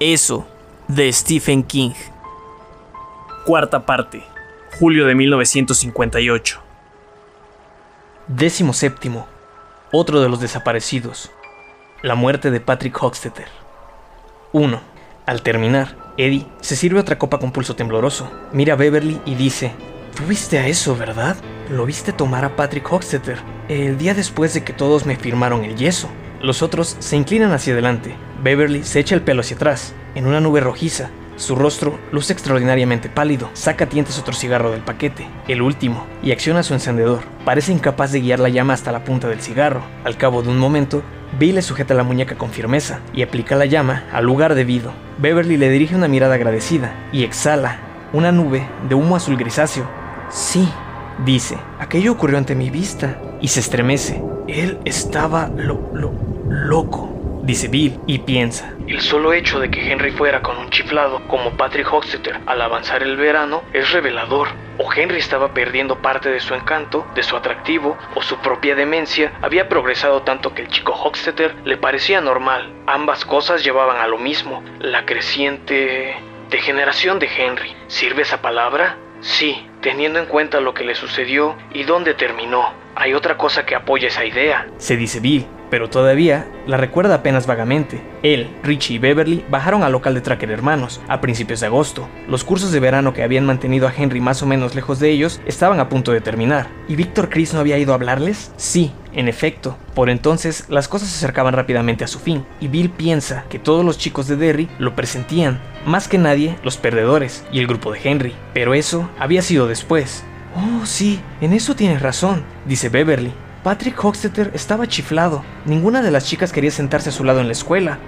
Eso, de Stephen King. Cuarta parte, julio de 1958. Décimo séptimo. Otro de los desaparecidos. La muerte de Patrick Hochstetter. 1. Al terminar, Eddie se sirve otra copa con pulso tembloroso, mira a Beverly y dice, Tú viste a eso, ¿verdad? Lo viste tomar a Patrick Hochstetter, el día después de que todos me firmaron el yeso. Los otros se inclinan hacia adelante. Beverly se echa el pelo hacia atrás, en una nube rojiza. Su rostro luce extraordinariamente pálido. Saca tientes otro cigarro del paquete, el último, y acciona su encendedor. Parece incapaz de guiar la llama hasta la punta del cigarro. Al cabo de un momento, Bill le sujeta la muñeca con firmeza y aplica la llama al lugar debido. Beverly le dirige una mirada agradecida y exhala una nube de humo azul grisáceo. Sí, dice, aquello ocurrió ante mi vista y se estremece. Él estaba lo, lo, loco, dice Bill y piensa. El solo hecho de que Henry fuera con un chiflado como Patrick Hochstetter al avanzar el verano es revelador. O Henry estaba perdiendo parte de su encanto, de su atractivo, o su propia demencia había progresado tanto que el chico Hochstetter le parecía normal. Ambas cosas llevaban a lo mismo, la creciente degeneración de Henry. ¿Sirve esa palabra? Sí, teniendo en cuenta lo que le sucedió y dónde terminó. Hay otra cosa que apoya esa idea, se dice Bill, pero todavía la recuerda apenas vagamente. Él, Richie y Beverly bajaron al local de Tracker Hermanos a principios de agosto. Los cursos de verano que habían mantenido a Henry más o menos lejos de ellos estaban a punto de terminar. ¿Y Víctor Chris no había ido a hablarles? Sí, en efecto. Por entonces las cosas se acercaban rápidamente a su fin, y Bill piensa que todos los chicos de Derry lo presentían, más que nadie los perdedores y el grupo de Henry. Pero eso había sido después. Oh, sí, en eso tienes razón, dice Beverly. Patrick Hochstetter estaba chiflado. Ninguna de las chicas quería sentarse a su lado en la escuela.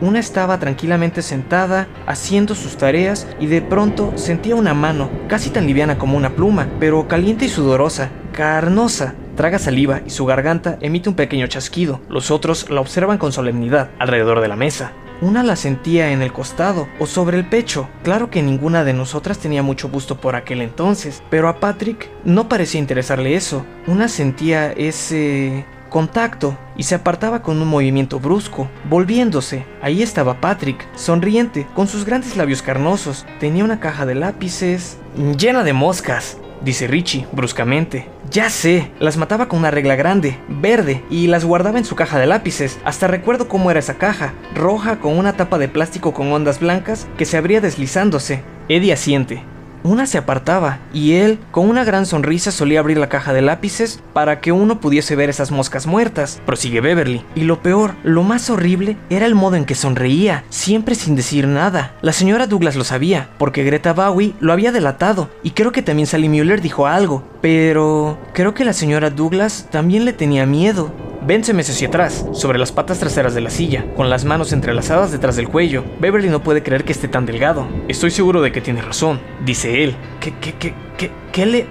Una estaba tranquilamente sentada, haciendo sus tareas, y de pronto sentía una mano, casi tan liviana como una pluma, pero caliente y sudorosa, carnosa. Traga saliva y su garganta emite un pequeño chasquido. Los otros la observan con solemnidad alrededor de la mesa. Una la sentía en el costado o sobre el pecho. Claro que ninguna de nosotras tenía mucho gusto por aquel entonces, pero a Patrick no parecía interesarle eso. Una sentía ese contacto y se apartaba con un movimiento brusco, volviéndose. Ahí estaba Patrick, sonriente, con sus grandes labios carnosos. Tenía una caja de lápices llena de moscas dice Richie bruscamente. Ya sé, las mataba con una regla grande, verde, y las guardaba en su caja de lápices. Hasta recuerdo cómo era esa caja, roja con una tapa de plástico con ondas blancas que se abría deslizándose. Eddie asiente. Una se apartaba, y él, con una gran sonrisa, solía abrir la caja de lápices para que uno pudiese ver esas moscas muertas, prosigue Beverly. Y lo peor, lo más horrible, era el modo en que sonreía, siempre sin decir nada. La señora Douglas lo sabía, porque Greta Bowie lo había delatado, y creo que también Sally Mueller dijo algo, pero creo que la señora Douglas también le tenía miedo. Ben se mece hacia atrás, sobre las patas traseras de la silla, con las manos entrelazadas detrás del cuello. Beverly no puede creer que esté tan delgado. Estoy seguro de que tiene razón, dice él. ¿Qué, qué, qué, qué, qué le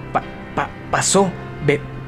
pasó?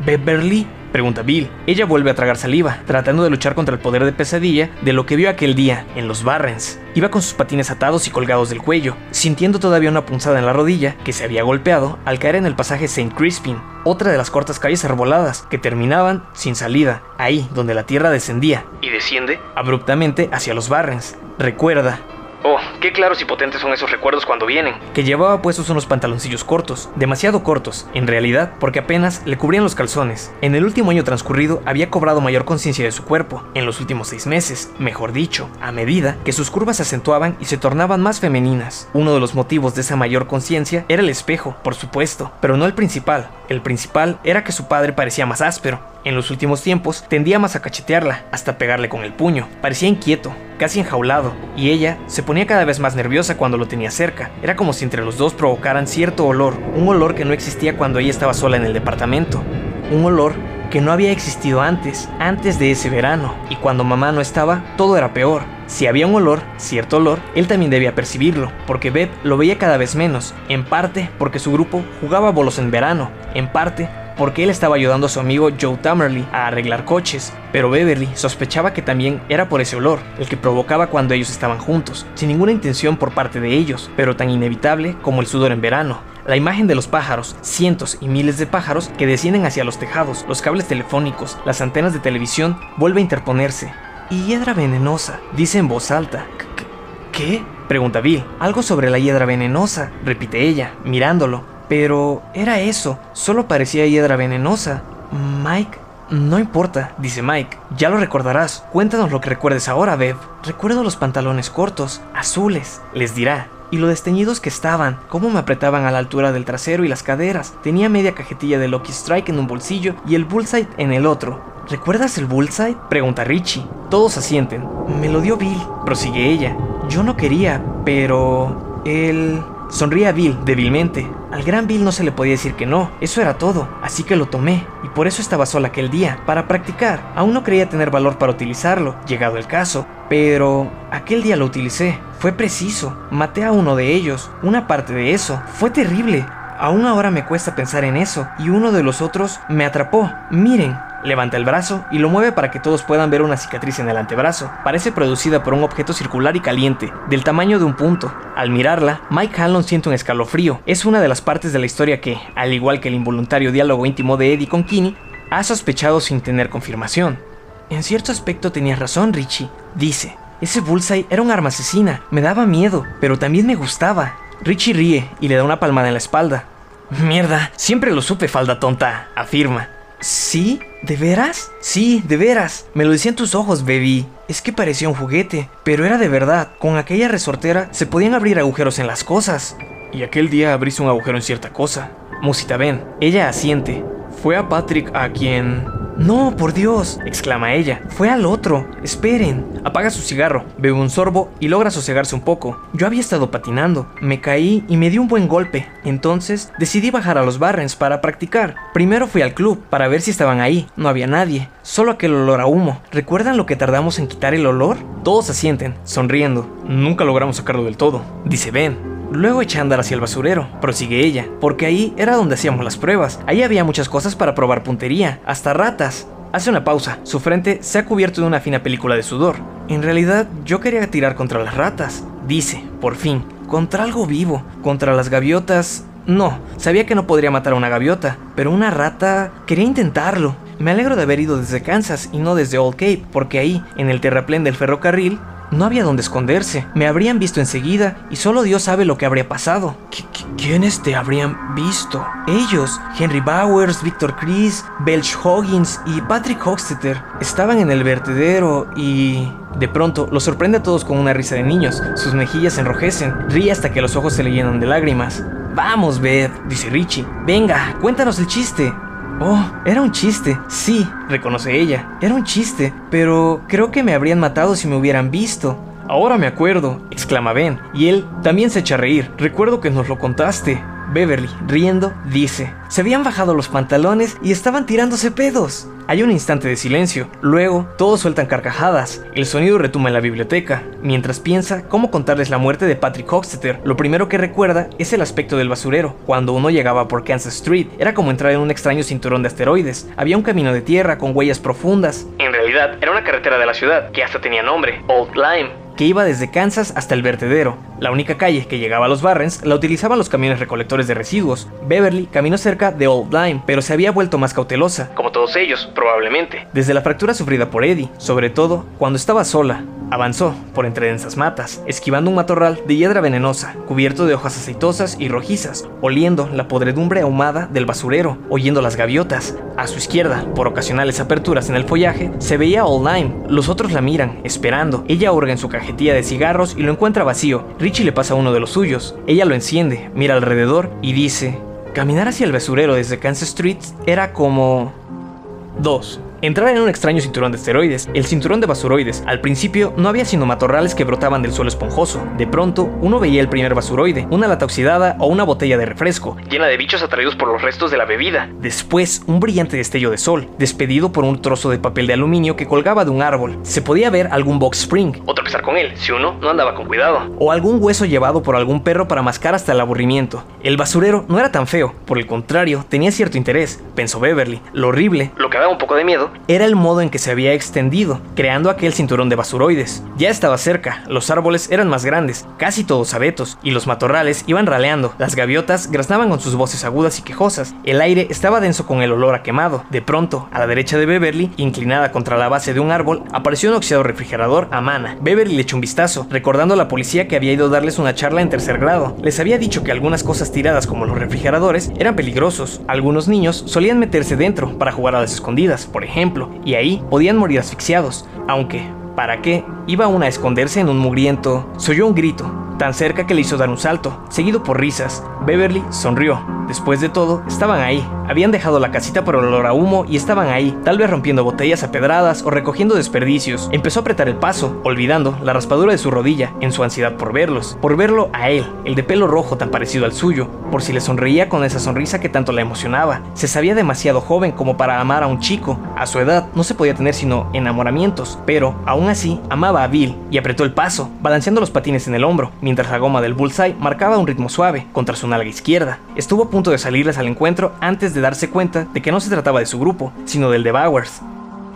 Beverly Pregunta Bill. Ella vuelve a tragar saliva, tratando de luchar contra el poder de pesadilla de lo que vio aquel día en los Barrens. Iba con sus patines atados y colgados del cuello, sintiendo todavía una punzada en la rodilla que se había golpeado al caer en el pasaje St. Crispin, otra de las cortas calles arboladas que terminaban sin salida, ahí donde la tierra descendía y desciende abruptamente hacia los Barrens. Recuerda, Oh, qué claros y potentes son esos recuerdos cuando vienen. Que llevaba puestos unos pantaloncillos cortos, demasiado cortos, en realidad, porque apenas le cubrían los calzones. En el último año transcurrido había cobrado mayor conciencia de su cuerpo, en los últimos seis meses, mejor dicho, a medida que sus curvas se acentuaban y se tornaban más femeninas. Uno de los motivos de esa mayor conciencia era el espejo, por supuesto, pero no el principal. El principal era que su padre parecía más áspero, en los últimos tiempos tendía más a cachetearla, hasta pegarle con el puño. Parecía inquieto, casi enjaulado, y ella se ponía cada vez más nerviosa cuando lo tenía cerca. Era como si entre los dos provocaran cierto olor, un olor que no existía cuando ella estaba sola en el departamento. Un olor que no había existido antes, antes de ese verano, y cuando mamá no estaba, todo era peor. Si había un olor, cierto olor, él también debía percibirlo, porque Beth lo veía cada vez menos, en parte porque su grupo jugaba bolos en verano, en parte porque él estaba ayudando a su amigo Joe Tamerly a arreglar coches, pero Beverly sospechaba que también era por ese olor, el que provocaba cuando ellos estaban juntos, sin ninguna intención por parte de ellos, pero tan inevitable como el sudor en verano. La imagen de los pájaros, cientos y miles de pájaros que descienden hacia los tejados, los cables telefónicos, las antenas de televisión, vuelve a interponerse. Y hiedra venenosa, dice en voz alta. ¿Qué? Pregunta Bill. Algo sobre la hiedra venenosa, repite ella, mirándolo. Pero era eso, solo parecía hiedra venenosa. Mike, no importa, dice Mike. Ya lo recordarás. Cuéntanos lo que recuerdes ahora, Bev. Recuerdo los pantalones cortos, azules, les dirá. Y lo desteñidos que estaban, cómo me apretaban a la altura del trasero y las caderas. Tenía media cajetilla de Lucky Strike en un bolsillo y el Bullseye en el otro. ¿Recuerdas el Bullseye? Pregunta Richie. Todos asienten. Me lo dio Bill, prosigue ella. Yo no quería, pero... Él... Sonríe a Bill débilmente. Al gran Bill no se le podía decir que no, eso era todo, así que lo tomé, y por eso estaba sola aquel día, para practicar. Aún no creía tener valor para utilizarlo, llegado el caso, pero aquel día lo utilicé. Fue preciso, maté a uno de ellos, una parte de eso. Fue terrible. Aún ahora me cuesta pensar en eso, y uno de los otros me atrapó. Miren, Levanta el brazo y lo mueve para que todos puedan ver una cicatriz en el antebrazo. Parece producida por un objeto circular y caliente, del tamaño de un punto. Al mirarla, Mike Hanlon siente un escalofrío. Es una de las partes de la historia que, al igual que el involuntario diálogo íntimo de Eddie con Kinney, ha sospechado sin tener confirmación. En cierto aspecto tenías razón, Richie. Dice, ese bullseye era un arma asesina. Me daba miedo, pero también me gustaba. Richie ríe y le da una palmada en la espalda. Mierda, siempre lo supe, falda tonta, afirma. ¿Sí? ¿De veras? Sí, de veras. Me lo decían tus ojos, baby. Es que parecía un juguete, pero era de verdad. Con aquella resortera se podían abrir agujeros en las cosas. Y aquel día abriste un agujero en cierta cosa. Musita ven. Ella asiente. Fue a Patrick a quien no, por Dios, exclama ella. Fue al otro. Esperen. Apaga su cigarro, bebe un sorbo y logra sosegarse un poco. Yo había estado patinando, me caí y me di un buen golpe. Entonces decidí bajar a los Barrens para practicar. Primero fui al club para ver si estaban ahí. No había nadie, solo aquel olor a humo. ¿Recuerdan lo que tardamos en quitar el olor? Todos asienten, sonriendo. Nunca logramos sacarlo del todo, dice Ben. Luego eché a andar hacia el basurero, prosigue ella, porque ahí era donde hacíamos las pruebas. Ahí había muchas cosas para probar puntería, hasta ratas. Hace una pausa, su frente se ha cubierto de una fina película de sudor. En realidad, yo quería tirar contra las ratas, dice, por fin, contra algo vivo, contra las gaviotas. No, sabía que no podría matar a una gaviota, pero una rata quería intentarlo. Me alegro de haber ido desde Kansas y no desde Old Cape, porque ahí, en el terraplén del ferrocarril, no había dónde esconderse. Me habrían visto enseguida y solo Dios sabe lo que habría pasado. ¿Quiénes te habrían visto? Ellos, Henry Bowers, Victor Chris, Belch Hoggins y Patrick Hochstetter, estaban en el vertedero y... De pronto, los sorprende a todos con una risa de niños. Sus mejillas se enrojecen, ríe hasta que los ojos se le llenan de lágrimas. Vamos, Beth, dice Richie. Venga, cuéntanos el chiste. Oh, era un chiste. Sí, reconoce ella. Era un chiste, pero creo que me habrían matado si me hubieran visto. Ahora me acuerdo, exclama Ben, y él también se echa a reír. Recuerdo que nos lo contaste. Beverly, riendo, dice, se habían bajado los pantalones y estaban tirándose pedos. Hay un instante de silencio, luego todos sueltan carcajadas, el sonido retumba en la biblioteca, mientras piensa cómo contarles la muerte de Patrick Hochstetter. Lo primero que recuerda es el aspecto del basurero, cuando uno llegaba por Kansas Street, era como entrar en un extraño cinturón de asteroides, había un camino de tierra con huellas profundas. En realidad, era una carretera de la ciudad, que hasta tenía nombre, Old Lime que iba desde Kansas hasta el vertedero. La única calle que llegaba a los Barrens la utilizaban los camiones recolectores de residuos. Beverly caminó cerca de Old Lime, pero se había vuelto más cautelosa, como todos ellos, probablemente, desde la fractura sufrida por Eddie, sobre todo cuando estaba sola. Avanzó por entre densas matas, esquivando un matorral de hiedra venenosa, cubierto de hojas aceitosas y rojizas, oliendo la podredumbre ahumada del basurero, oyendo las gaviotas. A su izquierda, por ocasionales aperturas en el follaje, se veía Old Lime. Los otros la miran, esperando. Ella hurga en su cajetilla de cigarros y lo encuentra vacío. Richie le pasa uno de los suyos. Ella lo enciende, mira alrededor y dice: Caminar hacia el basurero desde Kansas Street era como... 2. Entrar en un extraño cinturón de esteroides, el cinturón de basuroides. Al principio no había sino matorrales que brotaban del suelo esponjoso. De pronto, uno veía el primer basuroide, una lata oxidada o una botella de refresco, llena de bichos atraídos por los restos de la bebida. Después, un brillante destello de sol, despedido por un trozo de papel de aluminio que colgaba de un árbol. Se podía ver algún box spring, o tropezar con él, si uno no andaba con cuidado. O algún hueso llevado por algún perro para mascar hasta el aburrimiento. El basurero no era tan feo, por el contrario, tenía cierto interés, pensó Beverly. Lo horrible, lo que daba un poco de miedo, era el modo en que se había extendido, creando aquel cinturón de basuroides. Ya estaba cerca, los árboles eran más grandes, casi todos abetos, y los matorrales iban raleando, las gaviotas graznaban con sus voces agudas y quejosas, el aire estaba denso con el olor a quemado. De pronto, a la derecha de Beverly, inclinada contra la base de un árbol, apareció un oxidado refrigerador a Mana. Beverly le echó un vistazo, recordando a la policía que había ido a darles una charla en tercer grado. Les había dicho que algunas cosas tiradas como los refrigeradores eran peligrosos. Algunos niños solían meterse dentro para jugar a las escondidas, por ejemplo, y ahí podían morir asfixiados. Aunque, ¿para qué? Iba una a esconderse en un mugriento. Se oyó un grito, tan cerca que le hizo dar un salto, seguido por risas. Beverly sonrió. Después de todo, estaban ahí. Habían dejado la casita por olor a humo y estaban ahí, tal vez rompiendo botellas a pedradas o recogiendo desperdicios. Empezó a apretar el paso, olvidando la raspadura de su rodilla en su ansiedad por verlos, por verlo a él, el de pelo rojo tan parecido al suyo, por si le sonreía con esa sonrisa que tanto la emocionaba. Se sabía demasiado joven como para amar a un chico. A su edad no se podía tener sino enamoramientos, pero aún así amaba a Bill y apretó el paso, balanceando los patines en el hombro, mientras la goma del bullseye marcaba un ritmo suave contra su nalga izquierda. Estuvo a punto de salirles al encuentro antes de darse cuenta de que no se trataba de su grupo, sino del de Bowers.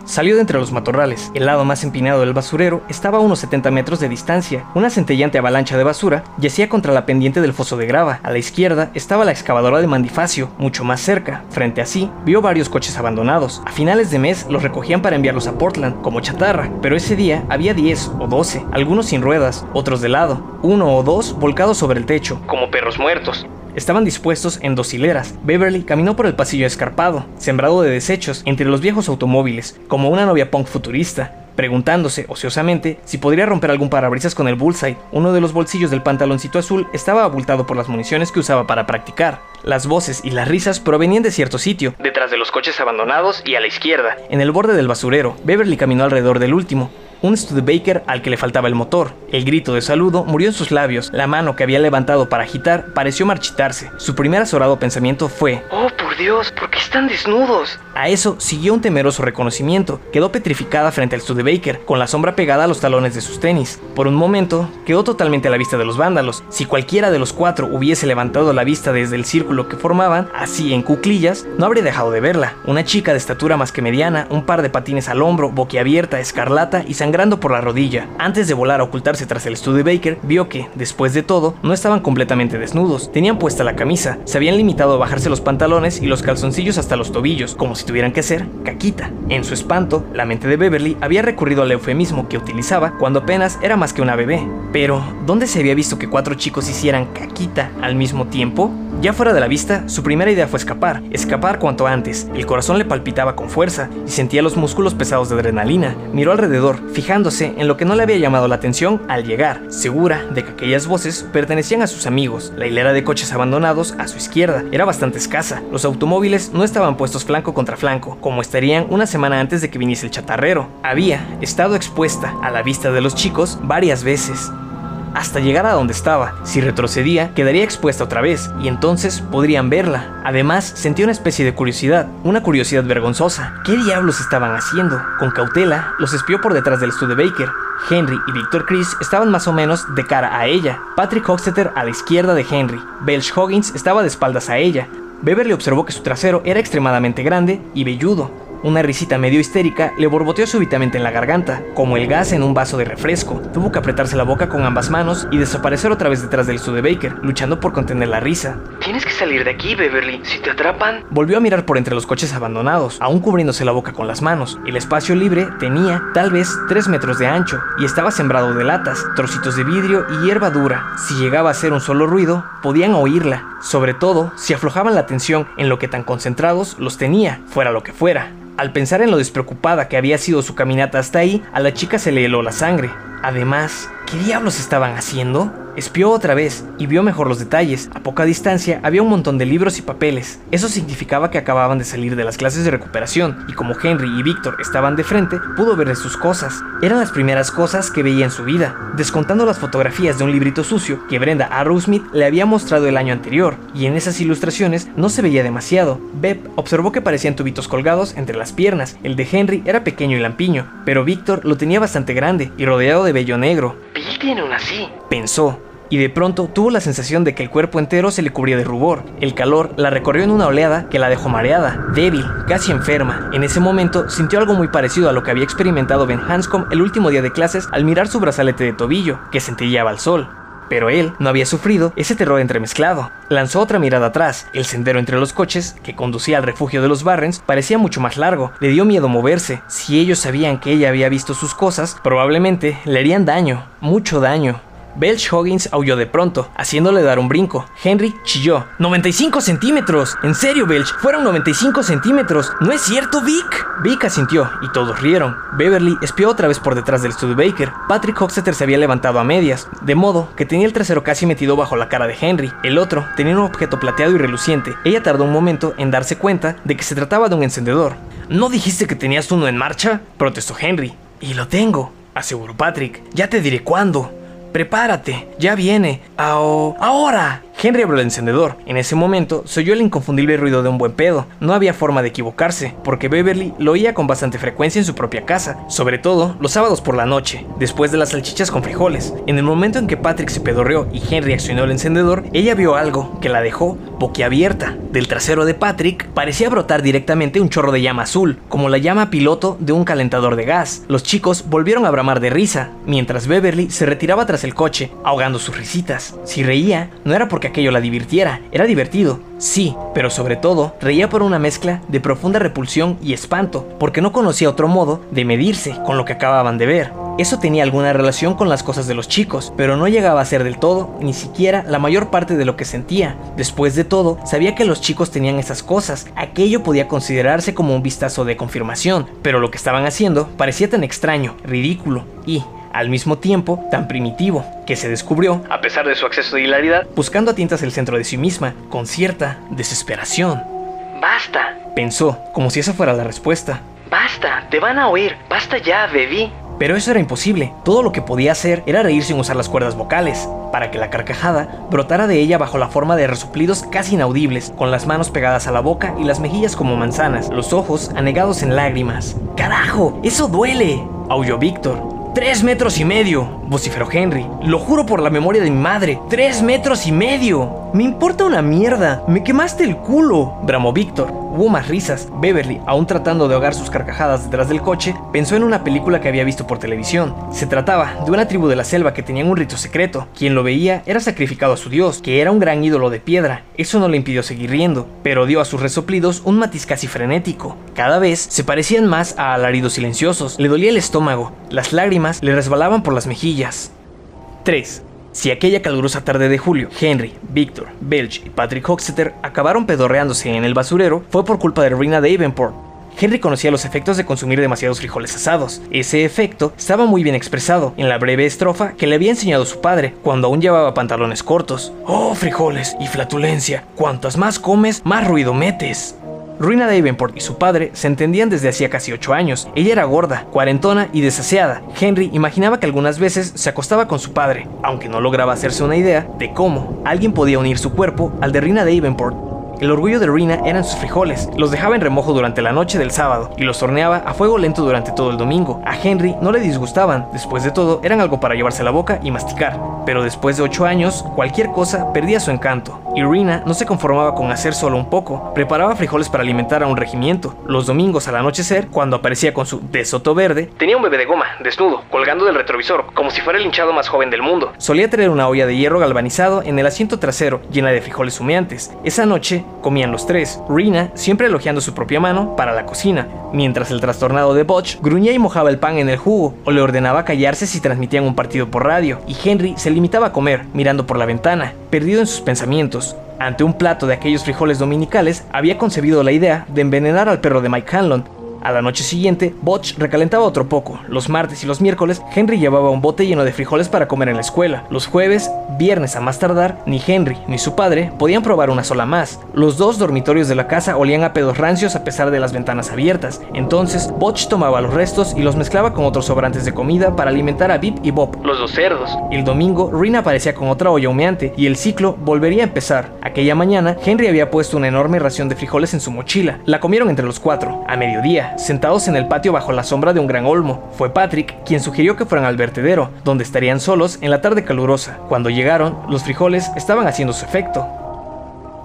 Salió de entre los matorrales. El lado más empinado del basurero estaba a unos 70 metros de distancia. Una centellante avalancha de basura yacía contra la pendiente del foso de grava. A la izquierda estaba la excavadora de Mandifacio, mucho más cerca. Frente a sí, vio varios coches abandonados. A finales de mes los recogían para enviarlos a Portland, como chatarra, pero ese día había 10 o 12, algunos sin ruedas, otros de lado, uno o dos volcados sobre el techo, como perros muertos. Estaban dispuestos en dos hileras. Beverly caminó por el pasillo escarpado, sembrado de desechos entre los viejos automóviles, como una novia punk futurista, preguntándose ociosamente si podría romper algún parabrisas con el bullseye. Uno de los bolsillos del pantaloncito azul estaba abultado por las municiones que usaba para practicar. Las voces y las risas provenían de cierto sitio, detrás de los coches abandonados y a la izquierda. En el borde del basurero, Beverly caminó alrededor del último, un Studebaker al que le faltaba el motor. El grito de saludo murió en sus labios, la mano que había levantado para agitar pareció marchitarse. Su primer azorado pensamiento fue, ¡Oh, Dios, ¿por qué están desnudos? A eso siguió un temeroso reconocimiento. Quedó petrificada frente al Studebaker, con la sombra pegada a los talones de sus tenis. Por un momento, quedó totalmente a la vista de los vándalos. Si cualquiera de los cuatro hubiese levantado la vista desde el círculo que formaban, así en cuclillas, no habría dejado de verla. Una chica de estatura más que mediana, un par de patines al hombro, boquiabierta, escarlata y sangrante por la rodilla. Antes de volar a ocultarse tras el Studebaker, vio que, después de todo, no estaban completamente desnudos. Tenían puesta la camisa, se habían limitado a bajarse los pantalones y los calzoncillos hasta los tobillos, como si tuvieran que ser caquita. En su espanto, la mente de Beverly había recurrido al eufemismo que utilizaba cuando apenas era más que una bebé. Pero, ¿dónde se había visto que cuatro chicos hicieran caquita al mismo tiempo? Ya fuera de la vista, su primera idea fue escapar, escapar cuanto antes. El corazón le palpitaba con fuerza y sentía los músculos pesados de adrenalina. Miró alrededor, fijándose en lo que no le había llamado la atención al llegar, segura de que aquellas voces pertenecían a sus amigos. La hilera de coches abandonados a su izquierda era bastante escasa. Los automóviles no estaban puestos flanco contra flanco, como estarían una semana antes de que viniese el chatarrero. Había estado expuesta a la vista de los chicos varias veces hasta llegar a donde estaba. Si retrocedía, quedaría expuesta otra vez, y entonces podrían verla. Además, sentía una especie de curiosidad, una curiosidad vergonzosa. ¿Qué diablos estaban haciendo? Con cautela, los espió por detrás del Studebaker. Henry y Victor Chris estaban más o menos de cara a ella. Patrick Hoxteter a la izquierda de Henry. Belch Hoggins estaba de espaldas a ella. Beverly observó que su trasero era extremadamente grande y velludo. Una risita medio histérica le borboteó súbitamente en la garganta, como el gas en un vaso de refresco. Tuvo que apretarse la boca con ambas manos y desaparecer otra vez detrás del Studebaker, luchando por contener la risa. Tienes que salir de aquí, Beverly. Si te atrapan. Volvió a mirar por entre los coches abandonados, aún cubriéndose la boca con las manos. El espacio libre tenía, tal vez, 3 metros de ancho y estaba sembrado de latas, trocitos de vidrio y hierba dura. Si llegaba a hacer un solo ruido, podían oírla, sobre todo si aflojaban la atención en lo que tan concentrados los tenía, fuera lo que fuera. Al pensar en lo despreocupada que había sido su caminata hasta ahí, a la chica se le heló la sangre. Además, ¿qué diablos estaban haciendo? Espió otra vez y vio mejor los detalles. A poca distancia había un montón de libros y papeles. Eso significaba que acababan de salir de las clases de recuperación y como Henry y Víctor estaban de frente, pudo ver sus cosas. Eran las primeras cosas que veía en su vida, descontando las fotografías de un librito sucio que Brenda Arrowsmith le había mostrado el año anterior, y en esas ilustraciones no se veía demasiado. Beb observó que parecían tubitos colgados entre las piernas. El de Henry era pequeño y lampiño, pero Víctor lo tenía bastante grande y rodeado de vello negro. Una así, pensó y de pronto tuvo la sensación de que el cuerpo entero se le cubría de rubor. El calor la recorrió en una oleada que la dejó mareada, débil, casi enferma. En ese momento sintió algo muy parecido a lo que había experimentado Ben Hanscom el último día de clases al mirar su brazalete de tobillo, que centellaba al sol. Pero él no había sufrido ese terror entremezclado. Lanzó otra mirada atrás. El sendero entre los coches, que conducía al refugio de los Barrens, parecía mucho más largo. Le dio miedo moverse. Si ellos sabían que ella había visto sus cosas, probablemente le harían daño, mucho daño. Belch Hoggins aulló de pronto, haciéndole dar un brinco. Henry chilló. ¡95 centímetros! En serio, Belch, fueron 95 centímetros. ¿No es cierto, Vic? Vic asintió, y todos rieron. Beverly espió otra vez por detrás del Baker. Patrick Hoxeter se había levantado a medias, de modo que tenía el trasero casi metido bajo la cara de Henry. El otro tenía un objeto plateado y reluciente. Ella tardó un momento en darse cuenta de que se trataba de un encendedor. ¿No dijiste que tenías uno en marcha? protestó Henry. Y lo tengo, aseguró Patrick. Ya te diré cuándo. Prepárate, ya viene. ahora. Henry abrió el encendedor. En ese momento se oyó el inconfundible ruido de un buen pedo. No había forma de equivocarse, porque Beverly lo oía con bastante frecuencia en su propia casa, sobre todo los sábados por la noche, después de las salchichas con frijoles. En el momento en que Patrick se pedorreó y Henry accionó el encendedor, ella vio algo que la dejó boquiabierta. Del trasero de Patrick parecía brotar directamente un chorro de llama azul, como la llama piloto de un calentador de gas. Los chicos volvieron a bramar de risa, mientras Beverly se retiraba tras el coche, ahogando sus risitas. Si reía, no era porque aquello la divirtiera, era divertido, sí, pero sobre todo reía por una mezcla de profunda repulsión y espanto, porque no conocía otro modo de medirse con lo que acababan de ver. Eso tenía alguna relación con las cosas de los chicos, pero no llegaba a ser del todo, ni siquiera la mayor parte de lo que sentía. Después de todo, sabía que los chicos tenían esas cosas, aquello podía considerarse como un vistazo de confirmación, pero lo que estaban haciendo parecía tan extraño, ridículo y, al mismo tiempo tan primitivo, que se descubrió, a pesar de su acceso de hilaridad, buscando a tintas el centro de sí misma, con cierta desesperación. Basta, pensó, como si esa fuera la respuesta. Basta, te van a oír, basta ya, baby. Pero eso era imposible. Todo lo que podía hacer era reír sin usar las cuerdas vocales, para que la carcajada brotara de ella bajo la forma de resoplidos casi inaudibles, con las manos pegadas a la boca y las mejillas como manzanas, los ojos anegados en lágrimas. ¡Carajo! ¡Eso duele! aulló Víctor. ¡Tres metros y medio! vociferó Henry. Lo juro por la memoria de mi madre. ¡Tres metros y medio! Me importa una mierda. Me quemaste el culo, bramó Víctor. Hubo más risas. Beverly, aún tratando de ahogar sus carcajadas detrás del coche, pensó en una película que había visto por televisión. Se trataba de una tribu de la selva que tenían un rito secreto. Quien lo veía era sacrificado a su dios, que era un gran ídolo de piedra. Eso no le impidió seguir riendo, pero dio a sus resoplidos un matiz casi frenético. Cada vez se parecían más a alaridos silenciosos. Le dolía el estómago. Las lágrimas le resbalaban por las mejillas. 3. Si aquella calurosa tarde de julio, Henry, Victor, Belch y Patrick Hoxeter acabaron pedorreándose en el basurero, fue por culpa de Rina Davenport. Henry conocía los efectos de consumir demasiados frijoles asados. Ese efecto estaba muy bien expresado en la breve estrofa que le había enseñado su padre cuando aún llevaba pantalones cortos. Oh, frijoles y flatulencia, cuantas más comes, más ruido metes. Ruina Davenport y su padre se entendían desde hacía casi ocho años. Ella era gorda, cuarentona y desaseada. Henry imaginaba que algunas veces se acostaba con su padre, aunque no lograba hacerse una idea de cómo alguien podía unir su cuerpo al de Rina Davenport el orgullo de Rina eran sus frijoles. Los dejaba en remojo durante la noche del sábado y los horneaba a fuego lento durante todo el domingo. A Henry no le disgustaban, después de todo eran algo para llevarse a la boca y masticar. Pero después de ocho años, cualquier cosa perdía su encanto. Y Rina no se conformaba con hacer solo un poco. Preparaba frijoles para alimentar a un regimiento. Los domingos al anochecer, cuando aparecía con su desoto verde, tenía un bebé de goma, desnudo, colgando del retrovisor, como si fuera el hinchado más joven del mundo. Solía tener una olla de hierro galvanizado en el asiento trasero, llena de frijoles humeantes. Esa noche, Comían los tres, Rina siempre elogiando su propia mano para la cocina, mientras el trastornado de Butch gruñía y mojaba el pan en el jugo o le ordenaba callarse si transmitían un partido por radio, y Henry se limitaba a comer, mirando por la ventana, perdido en sus pensamientos. Ante un plato de aquellos frijoles dominicales, había concebido la idea de envenenar al perro de Mike Hanlon, a la noche siguiente, Butch recalentaba otro poco. Los martes y los miércoles, Henry llevaba un bote lleno de frijoles para comer en la escuela. Los jueves, viernes a más tardar, ni Henry ni su padre podían probar una sola más. Los dos dormitorios de la casa olían a pedos rancios a pesar de las ventanas abiertas. Entonces, Butch tomaba los restos y los mezclaba con otros sobrantes de comida para alimentar a Bip y Bob, los dos cerdos. El domingo, Rina aparecía con otra olla humeante y el ciclo volvería a empezar. Aquella mañana, Henry había puesto una enorme ración de frijoles en su mochila. La comieron entre los cuatro. A mediodía, día, sentados en el patio bajo la sombra de un gran olmo. Fue Patrick quien sugirió que fueran al vertedero, donde estarían solos en la tarde calurosa. Cuando llegaron, los frijoles estaban haciendo su efecto.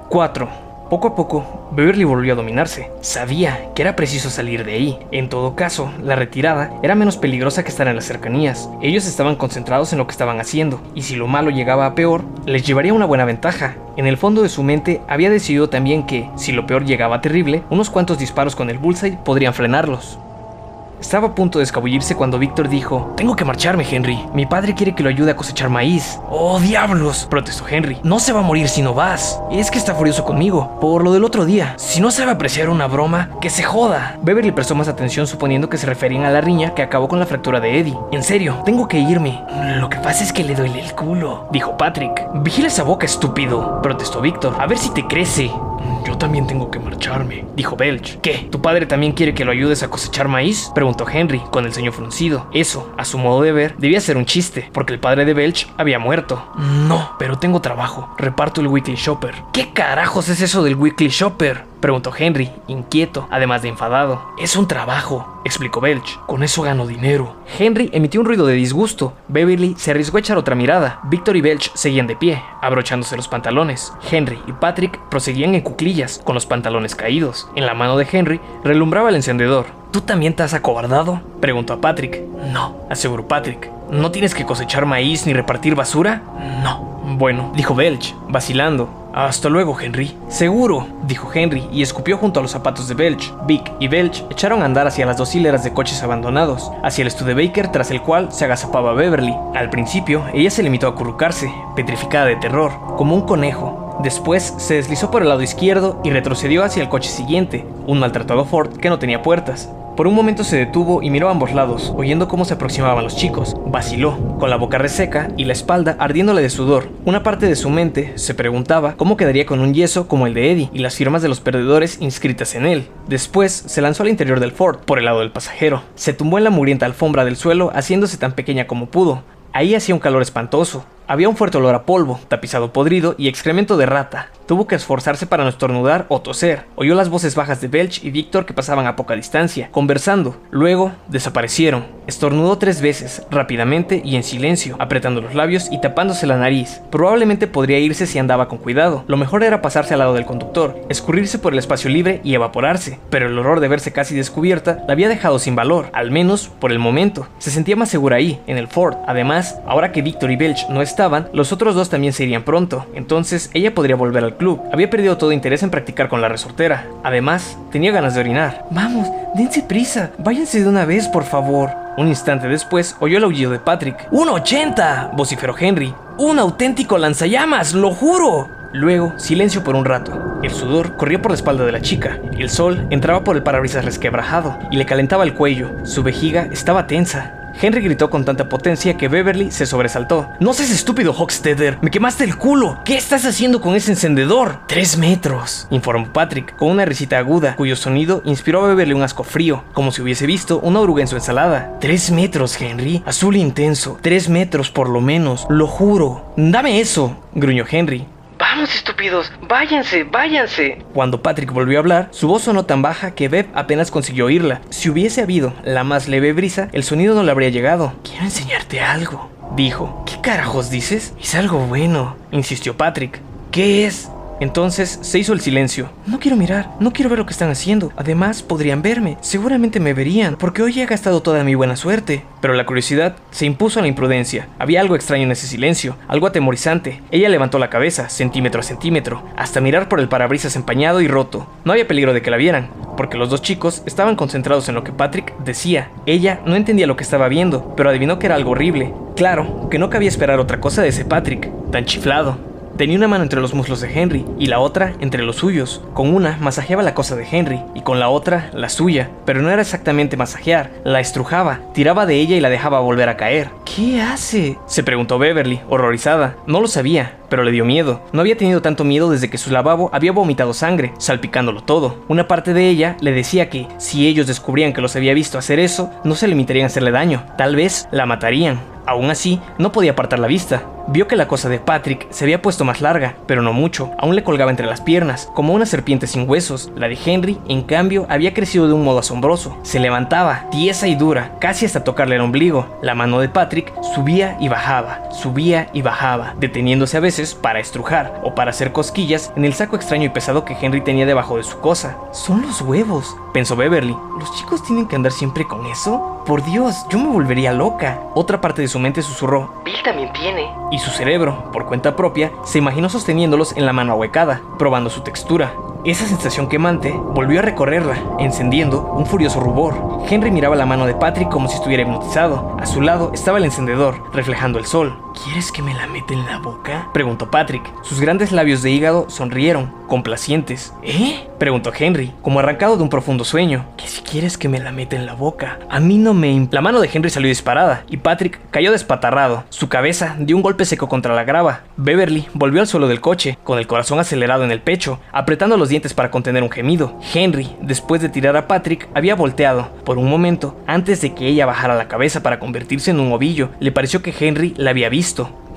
4. Poco a poco, Beverly volvió a dominarse. Sabía que era preciso salir de ahí. En todo caso, la retirada era menos peligrosa que estar en las cercanías. Ellos estaban concentrados en lo que estaban haciendo, y si lo malo llegaba a peor, les llevaría una buena ventaja. En el fondo de su mente había decidido también que, si lo peor llegaba terrible, unos cuantos disparos con el bullseye podrían frenarlos. Estaba a punto de escabullirse cuando Víctor dijo, Tengo que marcharme, Henry. Mi padre quiere que lo ayude a cosechar maíz. Oh, diablos, protestó Henry. No se va a morir si no vas. Es que está furioso conmigo, por lo del otro día. Si no sabe apreciar una broma, que se joda. Beverly prestó más atención suponiendo que se referían a la riña que acabó con la fractura de Eddie. En serio, tengo que irme. Lo que pasa es que le duele el culo, dijo Patrick. Vigila esa boca, estúpido, protestó Víctor. A ver si te crece. Yo también tengo que marcharme, dijo Belch. ¿Qué? ¿Tu padre también quiere que lo ayudes a cosechar maíz? Preguntó Henry, con el ceño fruncido. Eso, a su modo de ver, debía ser un chiste, porque el padre de Belch había muerto. No, pero tengo trabajo. Reparto el Weekly Shopper. ¿Qué carajos es eso del Weekly Shopper? Preguntó Henry, inquieto, además de enfadado. Es un trabajo, explicó Belch. Con eso gano dinero. Henry emitió un ruido de disgusto. Beverly se arriesgó a echar otra mirada. Victor y Belch seguían de pie, abrochándose los pantalones. Henry y Patrick proseguían en cuclillas, con los pantalones caídos. En la mano de Henry relumbraba el encendedor. ¿Tú también te has acobardado? Preguntó a Patrick. No, aseguró Patrick. ¿No tienes que cosechar maíz ni repartir basura? No. Bueno, dijo Belch, vacilando. Hasta luego, Henry. Seguro, dijo Henry y escupió junto a los zapatos de Belch. Vic y Belch echaron a andar hacia las dos hileras de coches abandonados, hacia el Studebaker tras el cual se agazapaba Beverly. Al principio, ella se limitó a acurrucarse, petrificada de terror, como un conejo. Después se deslizó por el lado izquierdo y retrocedió hacia el coche siguiente, un maltratado Ford que no tenía puertas. Por un momento se detuvo y miró a ambos lados, oyendo cómo se aproximaban los chicos. Vaciló, con la boca reseca y la espalda ardiéndole de sudor. Una parte de su mente se preguntaba cómo quedaría con un yeso como el de Eddie y las firmas de los perdedores inscritas en él. Después se lanzó al interior del Ford, por el lado del pasajero. Se tumbó en la mugrienta alfombra del suelo, haciéndose tan pequeña como pudo. Ahí hacía un calor espantoso. Había un fuerte olor a polvo, tapizado podrido y excremento de rata. Tuvo que esforzarse para no estornudar o toser. Oyó las voces bajas de Belch y Víctor que pasaban a poca distancia, conversando. Luego desaparecieron. Estornudó tres veces, rápidamente y en silencio, apretando los labios y tapándose la nariz. Probablemente podría irse si andaba con cuidado. Lo mejor era pasarse al lado del conductor, escurrirse por el espacio libre y evaporarse. Pero el horror de verse casi descubierta la había dejado sin valor, al menos por el momento. Se sentía más segura ahí, en el Ford. Además, ahora que Víctor y Belch no estaban, los otros dos también se irían pronto. Entonces ella podría volver al club. Había perdido todo interés en practicar con la resortera. Además, tenía ganas de orinar. Vamos, dense prisa. Váyanse de una vez, por favor. Un instante después oyó el aullido de Patrick. ¡Un 80! vociferó Henry. ¡Un auténtico lanzallamas! ¡Lo juro! Luego, silencio por un rato. El sudor corría por la espalda de la chica. El sol entraba por el parabrisas resquebrajado y le calentaba el cuello. Su vejiga estaba tensa. Henry gritó con tanta potencia que Beverly se sobresaltó. No seas estúpido, Hockstetter. Me quemaste el culo. ¿Qué estás haciendo con ese encendedor? Tres metros, informó Patrick, con una risita aguda, cuyo sonido inspiró a Beverly un asco frío, como si hubiese visto una oruga en su ensalada. Tres metros, Henry. Azul intenso. Tres metros por lo menos. Lo juro. Dame eso, gruñó Henry. Vamos, estúpidos, váyanse, váyanse. Cuando Patrick volvió a hablar, su voz sonó tan baja que Bev apenas consiguió oírla. Si hubiese habido la más leve brisa, el sonido no le habría llegado. Quiero enseñarte algo, dijo. ¿Qué carajos dices? Es algo bueno, insistió Patrick. ¿Qué es? Entonces se hizo el silencio. No quiero mirar, no quiero ver lo que están haciendo. Además, podrían verme. Seguramente me verían, porque hoy he gastado toda mi buena suerte. Pero la curiosidad se impuso a la imprudencia. Había algo extraño en ese silencio, algo atemorizante. Ella levantó la cabeza, centímetro a centímetro, hasta mirar por el parabrisas empañado y roto. No había peligro de que la vieran, porque los dos chicos estaban concentrados en lo que Patrick decía. Ella no entendía lo que estaba viendo, pero adivinó que era algo horrible. Claro, que no cabía esperar otra cosa de ese Patrick, tan chiflado. Tenía una mano entre los muslos de Henry y la otra entre los suyos. Con una masajeaba la cosa de Henry y con la otra la suya, pero no era exactamente masajear, la estrujaba, tiraba de ella y la dejaba volver a caer. ¿Qué hace? se preguntó Beverly, horrorizada. No lo sabía, pero le dio miedo. No había tenido tanto miedo desde que su lavabo había vomitado sangre, salpicándolo todo. Una parte de ella le decía que, si ellos descubrían que los había visto hacer eso, no se limitarían a hacerle daño, tal vez la matarían. Aún así, no podía apartar la vista. Vio que la cosa de Patrick se había puesto más larga, pero no mucho, aún le colgaba entre las piernas, como una serpiente sin huesos. La de Henry, en cambio, había crecido de un modo asombroso. Se levantaba, tiesa y dura, casi hasta tocarle el ombligo. La mano de Patrick subía y bajaba, subía y bajaba, deteniéndose a veces para estrujar o para hacer cosquillas en el saco extraño y pesado que Henry tenía debajo de su cosa. Son los huevos, pensó Beverly. ¿Los chicos tienen que andar siempre con eso? Por Dios, yo me volvería loca. Otra parte de su mente susurró. Bill también tiene. Y su cerebro, por cuenta propia, se imaginó sosteniéndolos en la mano ahuecada, probando su textura. Esa sensación quemante volvió a recorrerla, encendiendo un furioso rubor. Henry miraba la mano de Patrick como si estuviera hipnotizado. A su lado estaba el encendedor, reflejando el sol. ¿Quieres que me la meta en la boca? preguntó Patrick. Sus grandes labios de hígado sonrieron, complacientes. ¿Eh? preguntó Henry, como arrancado de un profundo sueño. Que si quieres que me la meta en la boca, a mí no me... La mano de Henry salió disparada y Patrick cayó despatarrado. Su cabeza dio un golpe seco contra la grava. Beverly volvió al suelo del coche, con el corazón acelerado en el pecho, apretando los dientes para contener un gemido. Henry, después de tirar a Patrick, había volteado. Por un momento, antes de que ella bajara la cabeza para convertirse en un ovillo, le pareció que Henry la había visto.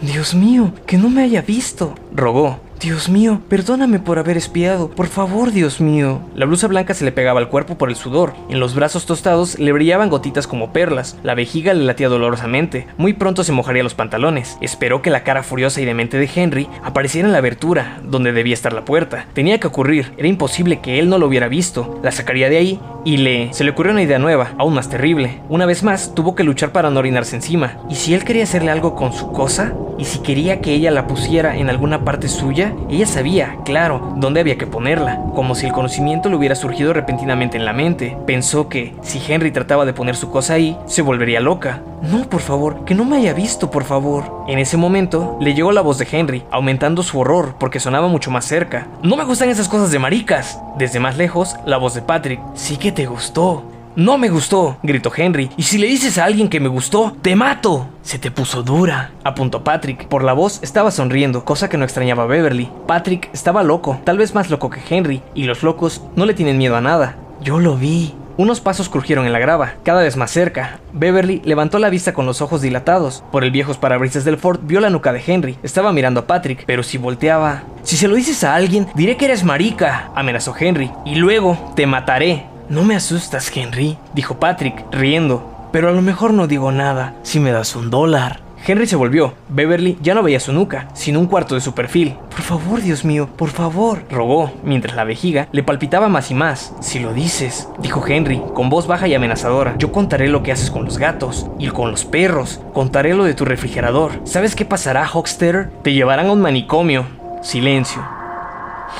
Dios mío, que no me haya visto, rogó. Dios mío, perdóname por haber espiado. Por favor, Dios mío. La blusa blanca se le pegaba al cuerpo por el sudor. En los brazos tostados le brillaban gotitas como perlas. La vejiga le latía dolorosamente. Muy pronto se mojaría los pantalones. Esperó que la cara furiosa y demente de Henry apareciera en la abertura, donde debía estar la puerta. Tenía que ocurrir. Era imposible que él no lo hubiera visto. La sacaría de ahí y le... Se le ocurrió una idea nueva, aún más terrible. Una vez más, tuvo que luchar para no orinarse encima. ¿Y si él quería hacerle algo con su cosa? ¿Y si quería que ella la pusiera en alguna parte suya? Ella sabía, claro, dónde había que ponerla, como si el conocimiento le hubiera surgido repentinamente en la mente. Pensó que, si Henry trataba de poner su cosa ahí, se volvería loca. No, por favor, que no me haya visto, por favor. En ese momento, le llegó la voz de Henry, aumentando su horror porque sonaba mucho más cerca. No me gustan esas cosas de maricas. Desde más lejos, la voz de Patrick. Sí que te gustó. No me gustó, gritó Henry. Y si le dices a alguien que me gustó, te mato. Se te puso dura, apuntó Patrick. Por la voz estaba sonriendo, cosa que no extrañaba a Beverly. Patrick estaba loco, tal vez más loco que Henry, y los locos no le tienen miedo a nada. Yo lo vi. Unos pasos crujieron en la grava, cada vez más cerca. Beverly levantó la vista con los ojos dilatados. Por el viejos parabrisas del Ford vio la nuca de Henry. Estaba mirando a Patrick, pero si volteaba... Si se lo dices a alguien, diré que eres marica, amenazó Henry. Y luego te mataré. No me asustas, Henry, dijo Patrick, riendo. Pero a lo mejor no digo nada si me das un dólar. Henry se volvió. Beverly ya no veía su nuca, sino un cuarto de su perfil. Por favor, Dios mío, por favor, rogó, mientras la vejiga le palpitaba más y más. Si lo dices, dijo Henry, con voz baja y amenazadora, yo contaré lo que haces con los gatos y con los perros. Contaré lo de tu refrigerador. ¿Sabes qué pasará, Hockster? Te llevarán a un manicomio. Silencio.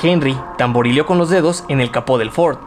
Henry tamborileó con los dedos en el capó del Ford.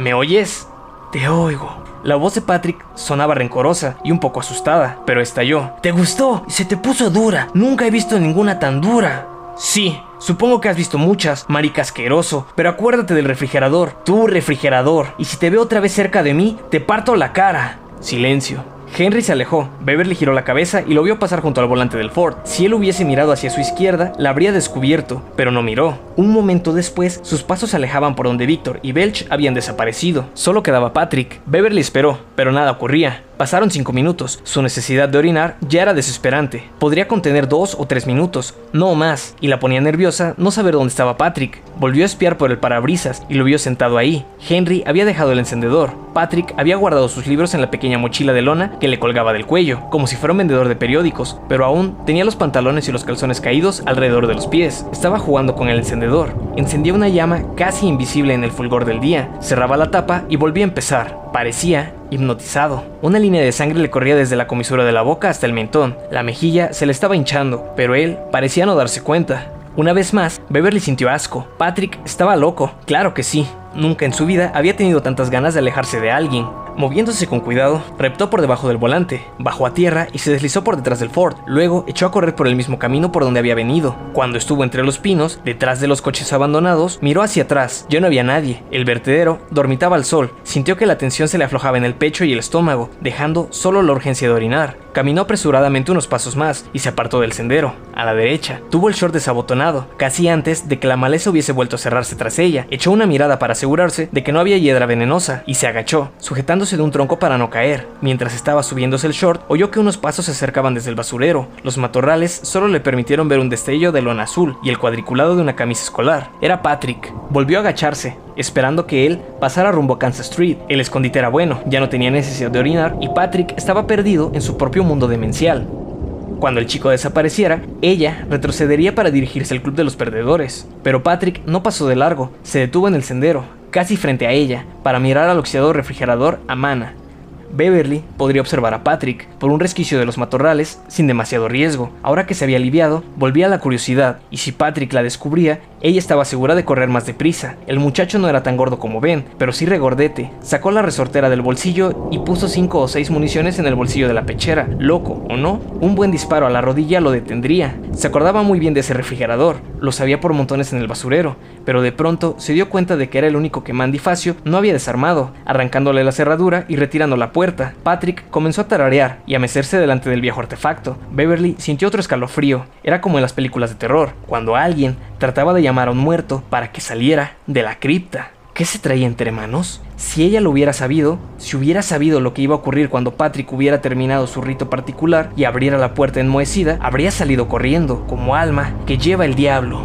¿Me oyes? Te oigo. La voz de Patrick sonaba rencorosa y un poco asustada, pero estalló. ¿Te gustó? Se te puso dura. Nunca he visto ninguna tan dura. Sí, supongo que has visto muchas, marica asqueroso, pero acuérdate del refrigerador, tu refrigerador, y si te veo otra vez cerca de mí, te parto la cara. Silencio. Henry se alejó. Beverly giró la cabeza y lo vio pasar junto al volante del Ford. Si él hubiese mirado hacia su izquierda, la habría descubierto, pero no miró. Un momento después, sus pasos se alejaban por donde Victor y Belch habían desaparecido. Solo quedaba Patrick. Beverly esperó, pero nada ocurría. Pasaron cinco minutos. Su necesidad de orinar ya era desesperante. Podría contener dos o tres minutos, no más, y la ponía nerviosa no saber dónde estaba Patrick. Volvió a espiar por el parabrisas y lo vio sentado ahí. Henry había dejado el encendedor. Patrick había guardado sus libros en la pequeña mochila de lona que le colgaba del cuello, como si fuera un vendedor de periódicos, pero aún tenía los pantalones y los calzones caídos alrededor de los pies. Estaba jugando con el encendedor. Encendía una llama casi invisible en el fulgor del día, cerraba la tapa y volvía a empezar. Parecía hipnotizado. Una línea de sangre le corría desde la comisura de la boca hasta el mentón. La mejilla se le estaba hinchando, pero él parecía no darse cuenta. Una vez más, Beverly sintió asco. Patrick estaba loco, claro que sí. Nunca en su vida había tenido tantas ganas de alejarse de alguien. Moviéndose con cuidado, reptó por debajo del volante, bajó a tierra y se deslizó por detrás del Ford. Luego echó a correr por el mismo camino por donde había venido. Cuando estuvo entre los pinos, detrás de los coches abandonados, miró hacia atrás. Ya no había nadie. El vertedero dormitaba al sol. Sintió que la tensión se le aflojaba en el pecho y el estómago, dejando solo la urgencia de orinar. Caminó apresuradamente unos pasos más y se apartó del sendero. A la derecha, tuvo el short desabotonado, casi antes de que la maleza hubiese vuelto a cerrarse tras ella. Echó una mirada para asegurarse de que no había hiedra venenosa y se agachó, sujetando de un tronco para no caer. Mientras estaba subiéndose el short, oyó que unos pasos se acercaban desde el basurero. Los matorrales solo le permitieron ver un destello de lona azul y el cuadriculado de una camisa escolar. Era Patrick. Volvió a agacharse, esperando que él pasara rumbo a Kansas Street. El escondite era bueno, ya no tenía necesidad de orinar y Patrick estaba perdido en su propio mundo demencial. Cuando el chico desapareciera, ella retrocedería para dirigirse al club de los perdedores. Pero Patrick no pasó de largo, se detuvo en el sendero, casi frente a ella, para mirar al oxidado refrigerador a Mana, Beverly podría observar a Patrick por un resquicio de los matorrales sin demasiado riesgo. Ahora que se había aliviado, volvía la curiosidad, y si Patrick la descubría, ella estaba segura de correr más deprisa. El muchacho no era tan gordo como Ben, pero sí regordete. Sacó la resortera del bolsillo y puso cinco o seis municiones en el bolsillo de la pechera. Loco, ¿o no? Un buen disparo a la rodilla lo detendría. Se acordaba muy bien de ese refrigerador, lo sabía por montones en el basurero, pero de pronto se dio cuenta de que era el único que Mandy Facio no había desarmado, arrancándole la cerradura y retirando la puerta. Patrick comenzó a tararear y a mecerse delante del viejo artefacto. Beverly sintió otro escalofrío. Era como en las películas de terror, cuando alguien trataba de llamar a un muerto para que saliera de la cripta. ¿Qué se traía entre manos? Si ella lo hubiera sabido, si hubiera sabido lo que iba a ocurrir cuando Patrick hubiera terminado su rito particular y abriera la puerta enmohecida, habría salido corriendo, como alma que lleva el diablo.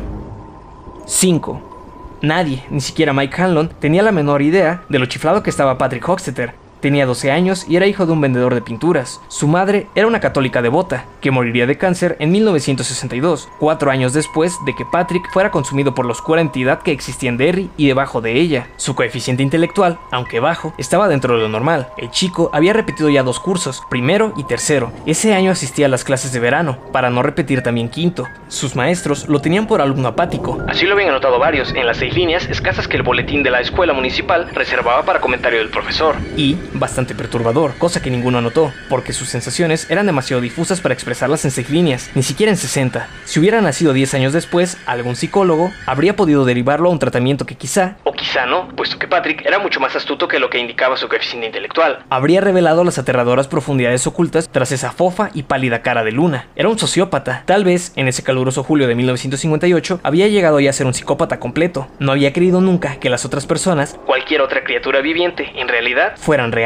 5. Nadie, ni siquiera Mike Hanlon, tenía la menor idea de lo chiflado que estaba Patrick Hoxeter, Tenía 12 años y era hijo de un vendedor de pinturas. Su madre era una católica devota, que moriría de cáncer en 1962, cuatro años después de que Patrick fuera consumido por la oscura entidad que existía en Derry y debajo de ella. Su coeficiente intelectual, aunque bajo, estaba dentro de lo normal. El chico había repetido ya dos cursos, primero y tercero. Ese año asistía a las clases de verano, para no repetir también quinto. Sus maestros lo tenían por alumno apático. Así lo habían anotado varios en las seis líneas escasas que el boletín de la escuela municipal reservaba para comentario del profesor. Y, bastante perturbador, cosa que ninguno anotó, porque sus sensaciones eran demasiado difusas para expresarlas en seis líneas, ni siquiera en 60. Si hubiera nacido 10 años después, algún psicólogo habría podido derivarlo a un tratamiento que quizá, o quizá no, puesto que Patrick era mucho más astuto que lo que indicaba su coeficiente intelectual, habría revelado las aterradoras profundidades ocultas tras esa fofa y pálida cara de Luna. Era un sociópata. Tal vez, en ese caluroso julio de 1958, había llegado ya a ser un psicópata completo. No había creído nunca que las otras personas, cualquier otra criatura viviente, en realidad, fueran reales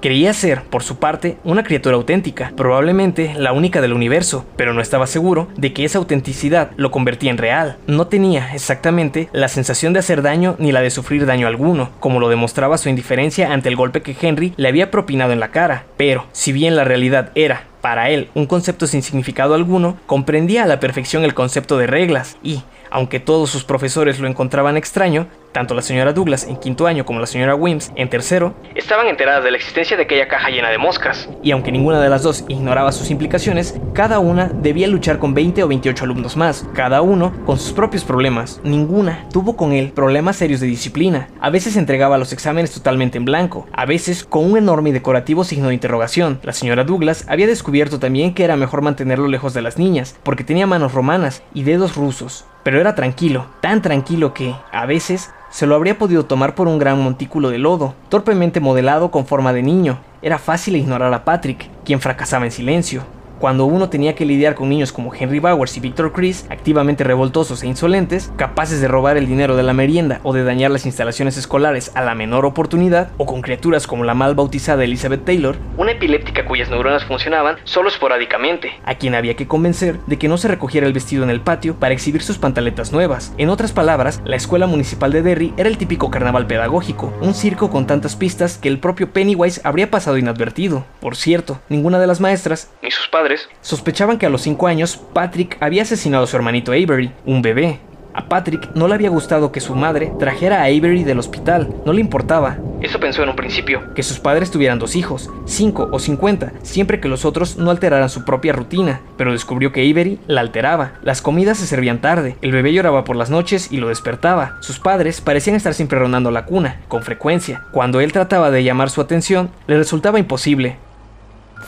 Creía ser, por su parte, una criatura auténtica, probablemente la única del universo, pero no estaba seguro de que esa autenticidad lo convertía en real. No tenía exactamente la sensación de hacer daño ni la de sufrir daño alguno, como lo demostraba su indiferencia ante el golpe que Henry le había propinado en la cara. Pero, si bien la realidad era, para él, un concepto sin significado alguno, comprendía a la perfección el concepto de reglas y, aunque todos sus profesores lo encontraban extraño, tanto la señora Douglas en quinto año como la señora Wims en tercero estaban enteradas de la existencia de aquella caja llena de moscas. Y aunque ninguna de las dos ignoraba sus implicaciones, cada una debía luchar con 20 o 28 alumnos más, cada uno con sus propios problemas. Ninguna tuvo con él problemas serios de disciplina. A veces entregaba los exámenes totalmente en blanco, a veces con un enorme y decorativo signo de interrogación. La señora Douglas había descubierto también que era mejor mantenerlo lejos de las niñas, porque tenía manos romanas y dedos rusos. Pero era tranquilo, tan tranquilo que, a veces, se lo habría podido tomar por un gran montículo de lodo, torpemente modelado con forma de niño. Era fácil ignorar a Patrick, quien fracasaba en silencio cuando uno tenía que lidiar con niños como Henry Bowers y Victor Chris, activamente revoltosos e insolentes, capaces de robar el dinero de la merienda o de dañar las instalaciones escolares a la menor oportunidad, o con criaturas como la mal bautizada Elizabeth Taylor, una epiléptica cuyas neuronas funcionaban solo esporádicamente, a quien había que convencer de que no se recogiera el vestido en el patio para exhibir sus pantaletas nuevas. En otras palabras, la escuela municipal de Derry era el típico carnaval pedagógico, un circo con tantas pistas que el propio Pennywise habría pasado inadvertido. Por cierto, ninguna de las maestras, ni sus padres, sospechaban que a los 5 años Patrick había asesinado a su hermanito Avery, un bebé. A Patrick no le había gustado que su madre trajera a Avery del hospital, no le importaba. Eso pensó en un principio. Que sus padres tuvieran dos hijos, cinco o cincuenta, siempre que los otros no alteraran su propia rutina, pero descubrió que Avery la alteraba. Las comidas se servían tarde, el bebé lloraba por las noches y lo despertaba. Sus padres parecían estar siempre rondando la cuna, con frecuencia. Cuando él trataba de llamar su atención, le resultaba imposible.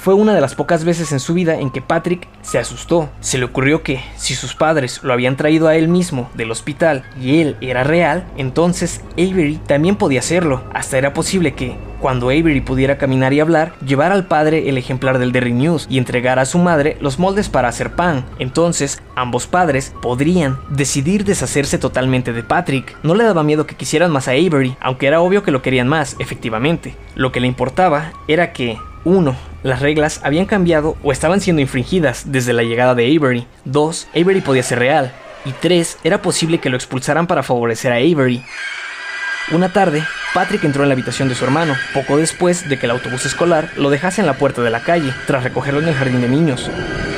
Fue una de las pocas veces en su vida en que Patrick se asustó. Se le ocurrió que, si sus padres lo habían traído a él mismo del hospital y él era real, entonces Avery también podía hacerlo. Hasta era posible que, Cuando Avery pudiera caminar y hablar, llevar al padre el ejemplar del Daily News y entregar a su madre los moldes para hacer pan. Entonces, ambos padres podrían decidir deshacerse totalmente de Patrick. No le daba miedo que quisieran más a Avery, aunque era obvio que lo querían más, efectivamente. Lo que le importaba era que 1. Las reglas habían cambiado o estaban siendo infringidas desde la llegada de Avery. 2. Avery podía ser real. Y 3. Era posible que lo expulsaran para favorecer a Avery. Una tarde, Patrick entró en la habitación de su hermano, poco después de que el autobús escolar lo dejase en la puerta de la calle, tras recogerlo en el jardín de niños.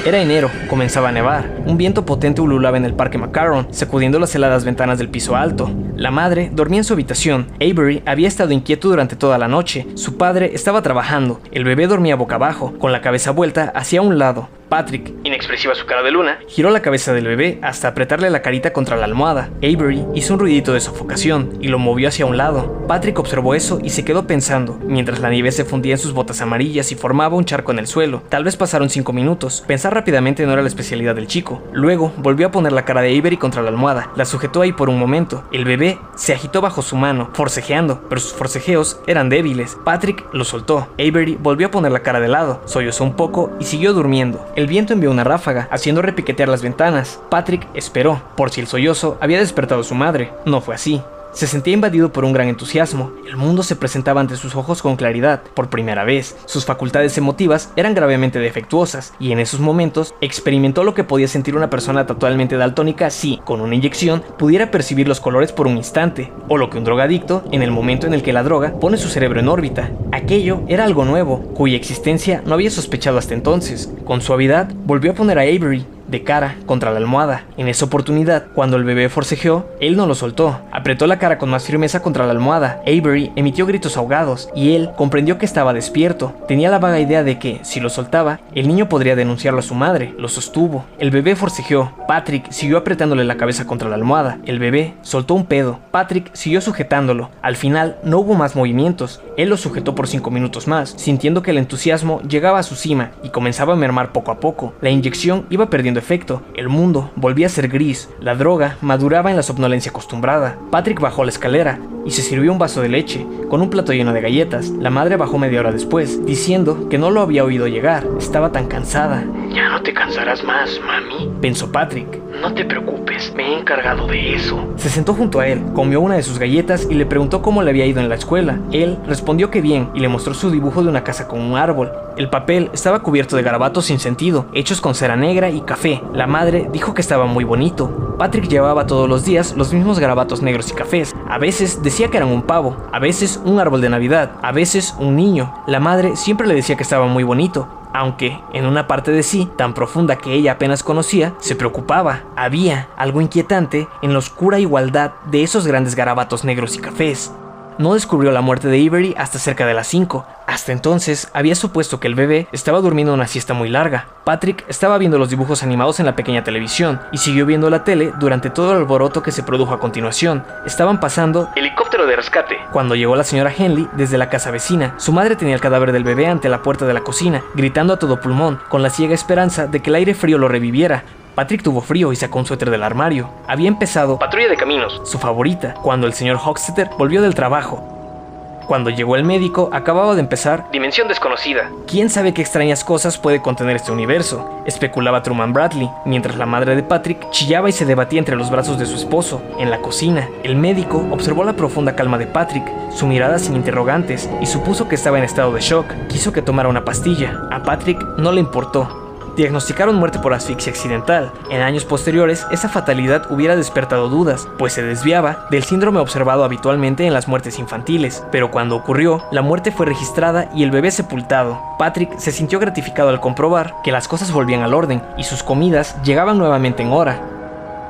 Era enero, comenzaba a nevar. Un viento potente ululaba en el parque Macaron, sacudiendo las heladas ventanas del piso alto. La madre dormía en su habitación. Avery había estado inquieto durante toda la noche. Su padre estaba trabajando. El bebé dormía boca abajo, con la cabeza vuelta hacia un lado. Patrick, inexpresiva su cara de luna, giró la cabeza del bebé hasta apretarle la carita contra la almohada. Avery hizo un ruidito de sofocación y lo movió hacia un lado. Patrick observó eso y se quedó pensando, mientras la nieve se fundía en sus botas amarillas y formaba un charco en el suelo. Tal vez pasaron cinco minutos. Pensar rápidamente no era la especialidad del chico. Luego volvió a poner la cara de Avery contra la almohada. La sujetó ahí por un momento. El bebé se agitó bajo su mano, forcejeando, pero sus forcejeos eran débiles. Patrick lo soltó. Avery volvió a poner la cara de lado, sollozó un poco y siguió durmiendo. El viento envió una ráfaga, haciendo repiquetear las ventanas. Patrick esperó, por si el sollozo había despertado a su madre. No fue así. Se sentía invadido por un gran entusiasmo. El mundo se presentaba ante sus ojos con claridad, por primera vez. Sus facultades emotivas eran gravemente defectuosas, y en esos momentos experimentó lo que podía sentir una persona totalmente daltónica si, con una inyección, pudiera percibir los colores por un instante, o lo que un drogadicto, en el momento en el que la droga pone su cerebro en órbita. Aquello era algo nuevo, cuya existencia no había sospechado hasta entonces. Con suavidad, volvió a poner a Avery, de cara contra la almohada. En esa oportunidad, cuando el bebé forcejeó, él no lo soltó. Apretó la cara con más firmeza contra la almohada. Avery emitió gritos ahogados y él comprendió que estaba despierto. Tenía la vaga idea de que, si lo soltaba, el niño podría denunciarlo a su madre. Lo sostuvo. El bebé forcejeó. Patrick siguió apretándole la cabeza contra la almohada. El bebé soltó un pedo. Patrick siguió sujetándolo. Al final, no hubo más movimientos. Él lo sujetó por cinco minutos más, sintiendo que el entusiasmo llegaba a su cima y comenzaba a mermar poco a poco. La inyección iba perdiendo efecto, el mundo volvía a ser gris, la droga maduraba en la somnolencia acostumbrada. Patrick bajó la escalera y se sirvió un vaso de leche, con un plato lleno de galletas. La madre bajó media hora después, diciendo que no lo había oído llegar, estaba tan cansada. Ya no te cansarás más, mami. Pensó Patrick. No te preocupes, me he encargado de eso. Se sentó junto a él, comió una de sus galletas y le preguntó cómo le había ido en la escuela. Él respondió que bien y le mostró su dibujo de una casa con un árbol. El papel estaba cubierto de garabatos sin sentido, hechos con cera negra y café. La madre dijo que estaba muy bonito. Patrick llevaba todos los días los mismos garabatos negros y cafés. A veces decía que eran un pavo, a veces un árbol de Navidad, a veces un niño. La madre siempre le decía que estaba muy bonito, aunque en una parte de sí, tan profunda que ella apenas conocía, se preocupaba. Había algo inquietante en la oscura igualdad de esos grandes garabatos negros y cafés. No descubrió la muerte de Avery hasta cerca de las 5. Hasta entonces había supuesto que el bebé estaba durmiendo una siesta muy larga. Patrick estaba viendo los dibujos animados en la pequeña televisión y siguió viendo la tele durante todo el alboroto que se produjo a continuación. Estaban pasando Helicóptero de rescate. cuando llegó la señora Henley desde la casa vecina. Su madre tenía el cadáver del bebé ante la puerta de la cocina, gritando a todo pulmón, con la ciega esperanza de que el aire frío lo reviviera. Patrick tuvo frío y sacó un suéter del armario. Había empezado Patrulla de caminos. su favorita, cuando el señor Hochstetter volvió del trabajo. Cuando llegó el médico, acababa de empezar. Dimensión desconocida. ¿Quién sabe qué extrañas cosas puede contener este universo? Especulaba Truman Bradley, mientras la madre de Patrick chillaba y se debatía entre los brazos de su esposo. En la cocina, el médico observó la profunda calma de Patrick, su mirada sin interrogantes, y supuso que estaba en estado de shock. Quiso que tomara una pastilla. A Patrick no le importó. Diagnosticaron muerte por asfixia accidental. En años posteriores, esa fatalidad hubiera despertado dudas, pues se desviaba del síndrome observado habitualmente en las muertes infantiles. Pero cuando ocurrió, la muerte fue registrada y el bebé sepultado. Patrick se sintió gratificado al comprobar que las cosas volvían al orden y sus comidas llegaban nuevamente en hora.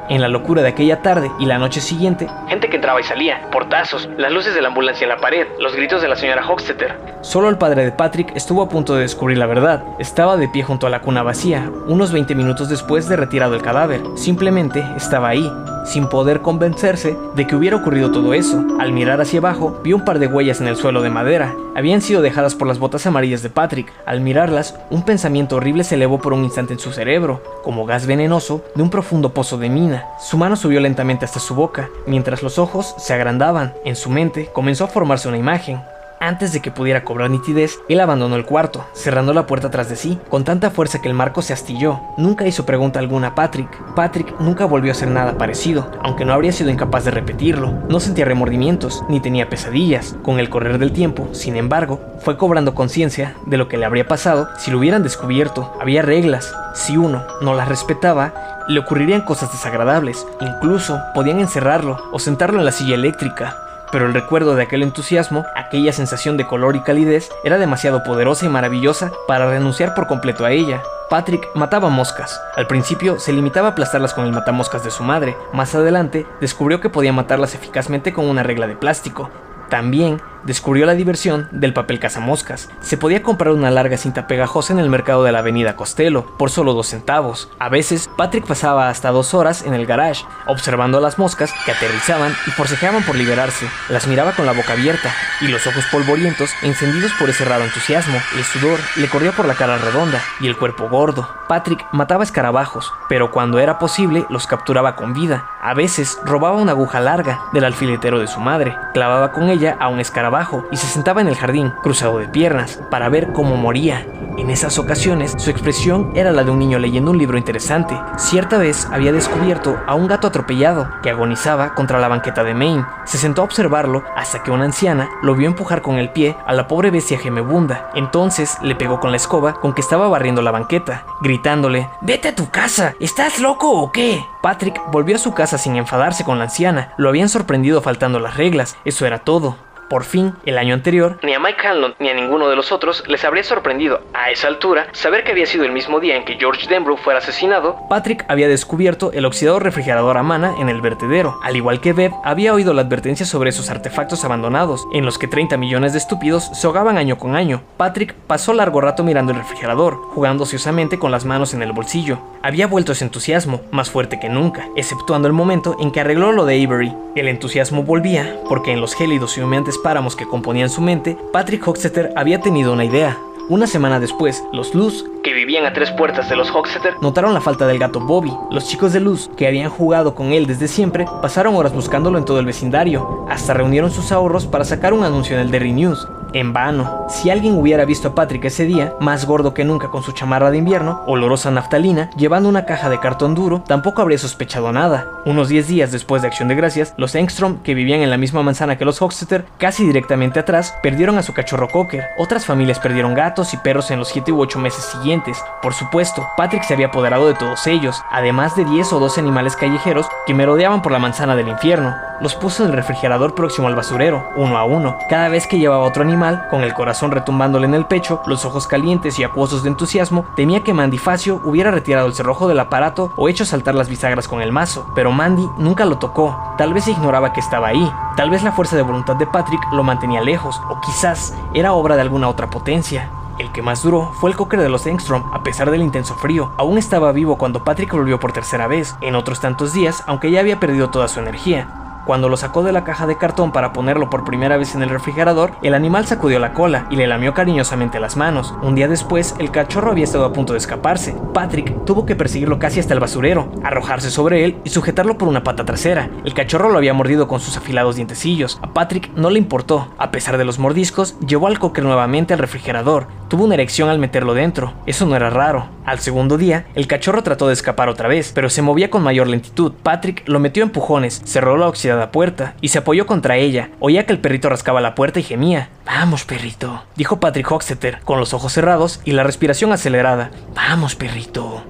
En la locura de aquella tarde y la noche siguiente, Gente que entraba y salía. Portazos. Las luces de la ambulancia en la pared. Los gritos de la señora Hochstetter. Solo el padre de Patrick estuvo a punto de descubrir la verdad. Estaba de pie junto a la cuna vacía, unos 20 minutos después de retirado el cadáver. Simplemente estaba ahí, sin poder convencerse de que hubiera ocurrido todo eso. Al mirar hacia abajo, vio un par de huellas en el suelo de madera. Habían sido dejadas por las botas amarillas de Patrick. Al mirarlas, un pensamiento horrible se elevó por un instante en su cerebro, como gas venenoso de un profundo pozo de mina. Su mano subió lentamente hasta su boca, mientras los ojos se agrandaban. En su mente comenzó a formarse una imagen. Antes de que pudiera cobrar nitidez, él abandonó el cuarto, cerrando la puerta tras de sí, con tanta fuerza que el marco se astilló. Nunca hizo pregunta alguna a Patrick. Patrick nunca volvió a hacer nada parecido, aunque no habría sido incapaz de repetirlo. No sentía remordimientos, ni tenía pesadillas. Con el correr del tiempo, sin embargo, fue cobrando conciencia de lo que le habría pasado si lo hubieran descubierto. Había reglas. Si uno no las respetaba, le ocurrirían cosas desagradables. Incluso podían encerrarlo o sentarlo en la silla eléctrica pero el recuerdo de aquel entusiasmo, aquella sensación de color y calidez, era demasiado poderosa y maravillosa para renunciar por completo a ella. Patrick mataba moscas. Al principio se limitaba a aplastarlas con el matamoscas de su madre. Más adelante descubrió que podía matarlas eficazmente con una regla de plástico. También descubrió la diversión del papel cazamoscas. Se podía comprar una larga cinta pegajosa en el mercado de la avenida Costello por solo dos centavos. A veces, Patrick pasaba hasta dos horas en el garage, observando a las moscas que aterrizaban y forcejeaban por liberarse. Las miraba con la boca abierta y los ojos polvorientos encendidos por ese raro entusiasmo. El sudor le corría por la cara redonda y el cuerpo gordo. Patrick mataba escarabajos, pero cuando era posible los capturaba con vida. A veces robaba una aguja larga del alfiletero de su madre, clavaba con ella a un escarabajo y se sentaba en el jardín, cruzado de piernas, para ver cómo moría. En esas ocasiones, su expresión era la de un niño leyendo un libro interesante. Cierta vez había descubierto a un gato atropellado que agonizaba contra la banqueta de Maine. Se sentó a observarlo hasta que una anciana lo vio empujar con el pie a la pobre bestia gemebunda. Entonces le pegó con la escoba con que estaba barriendo la banqueta, gritándole: ¡Vete a tu casa! ¿Estás loco o qué? Patrick volvió a su casa sin enfadarse con la anciana. Lo habían sorprendido faltando las reglas. Eso era todo. Por fin, el año anterior, ni a Mike Hanlon ni a ninguno de los otros les habría sorprendido, a esa altura, saber que había sido el mismo día en que George Denbrough fuera asesinado. Patrick había descubierto el oxidador refrigerador a mana en el vertedero. Al igual que Bev, había oído la advertencia sobre esos artefactos abandonados, en los que 30 millones de estúpidos se ahogaban año con año. Patrick pasó largo rato mirando el refrigerador, jugando ociosamente con las manos en el bolsillo. Había vuelto ese entusiasmo, más fuerte que nunca, exceptuando el momento en que arregló lo de Avery. El entusiasmo volvía, porque en los gélidos y humeantes páramos que componían su mente, Patrick Hoxeter había tenido una idea. Una semana después, los Luz, que vivían a tres puertas de los Hoxeter, notaron la falta del gato Bobby. Los chicos de Luz, que habían jugado con él desde siempre, pasaron horas buscándolo en todo el vecindario, hasta reunieron sus ahorros para sacar un anuncio en el Derry News. En vano. Si alguien hubiera visto a Patrick ese día, más gordo que nunca con su chamarra de invierno, olorosa naftalina, llevando una caja de cartón duro, tampoco habría sospechado nada. Unos 10 días después de Acción de Gracias, los Engstrom, que vivían en la misma manzana que los Hoxeter, casi directamente atrás, perdieron a su cachorro Cocker. Otras familias perdieron gatos y perros en los 7 u 8 meses siguientes. Por supuesto, Patrick se había apoderado de todos ellos, además de 10 o 12 animales callejeros que merodeaban por la manzana del infierno. Los puso en el refrigerador próximo al basurero, uno a uno. Cada vez que llevaba otro animal, con el corazón retumbándole en el pecho, los ojos calientes y acuosos de entusiasmo, temía que Mandy Facio hubiera retirado el cerrojo del aparato o hecho saltar las bisagras con el mazo, pero Mandy nunca lo tocó, tal vez ignoraba que estaba ahí, tal vez la fuerza de voluntad de Patrick lo mantenía lejos, o quizás era obra de alguna otra potencia. El que más duró fue el cocker de los Engstrom, a pesar del intenso frío. Aún estaba vivo cuando Patrick volvió por tercera vez, en otros tantos días, aunque ya había perdido toda su energía. Cuando lo sacó de la caja de cartón para ponerlo por primera vez en el refrigerador, el animal sacudió la cola y le lamió cariñosamente las manos. Un día después, el cachorro había estado a punto de escaparse. Patrick tuvo que perseguirlo casi hasta el basurero, arrojarse sobre él y sujetarlo por una pata trasera. El cachorro lo había mordido con sus afilados dientecillos. A Patrick no le importó. A pesar de los mordiscos, llevó al cocker nuevamente al refrigerador. Tuvo una erección al meterlo dentro. Eso no era raro. Al segundo día, el cachorro trató de escapar otra vez, pero se movía con mayor lentitud. Patrick lo metió en empujones, cerró la oxidada puerta y se apoyó contra ella. Oía que el perrito rascaba la puerta y gemía. Vamos, perrito, dijo Patrick Hoxeter, con los ojos cerrados y la respiración acelerada. Vamos, perrito.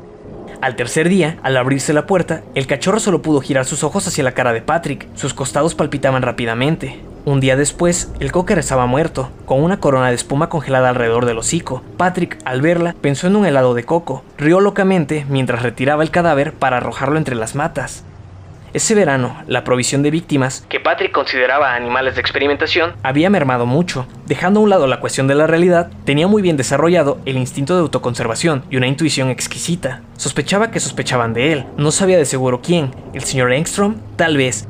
Al tercer día, al abrirse la puerta, el cachorro solo pudo girar sus ojos hacia la cara de Patrick. Sus costados palpitaban rápidamente. Un día después, el cocker estaba muerto, con una corona de espuma congelada alrededor del hocico. Patrick, al verla, pensó en un helado de coco. Rió locamente mientras retiraba el cadáver para arrojarlo entre las matas. Ese verano, la provisión de víctimas, que Patrick consideraba animales de experimentación, había mermado mucho. Dejando a un lado la cuestión de la realidad, tenía muy bien desarrollado el instinto de autoconservación y una intuición exquisita. Sospechaba que sospechaban de él. No sabía de seguro quién. ¿El señor Engstrom? Tal vez.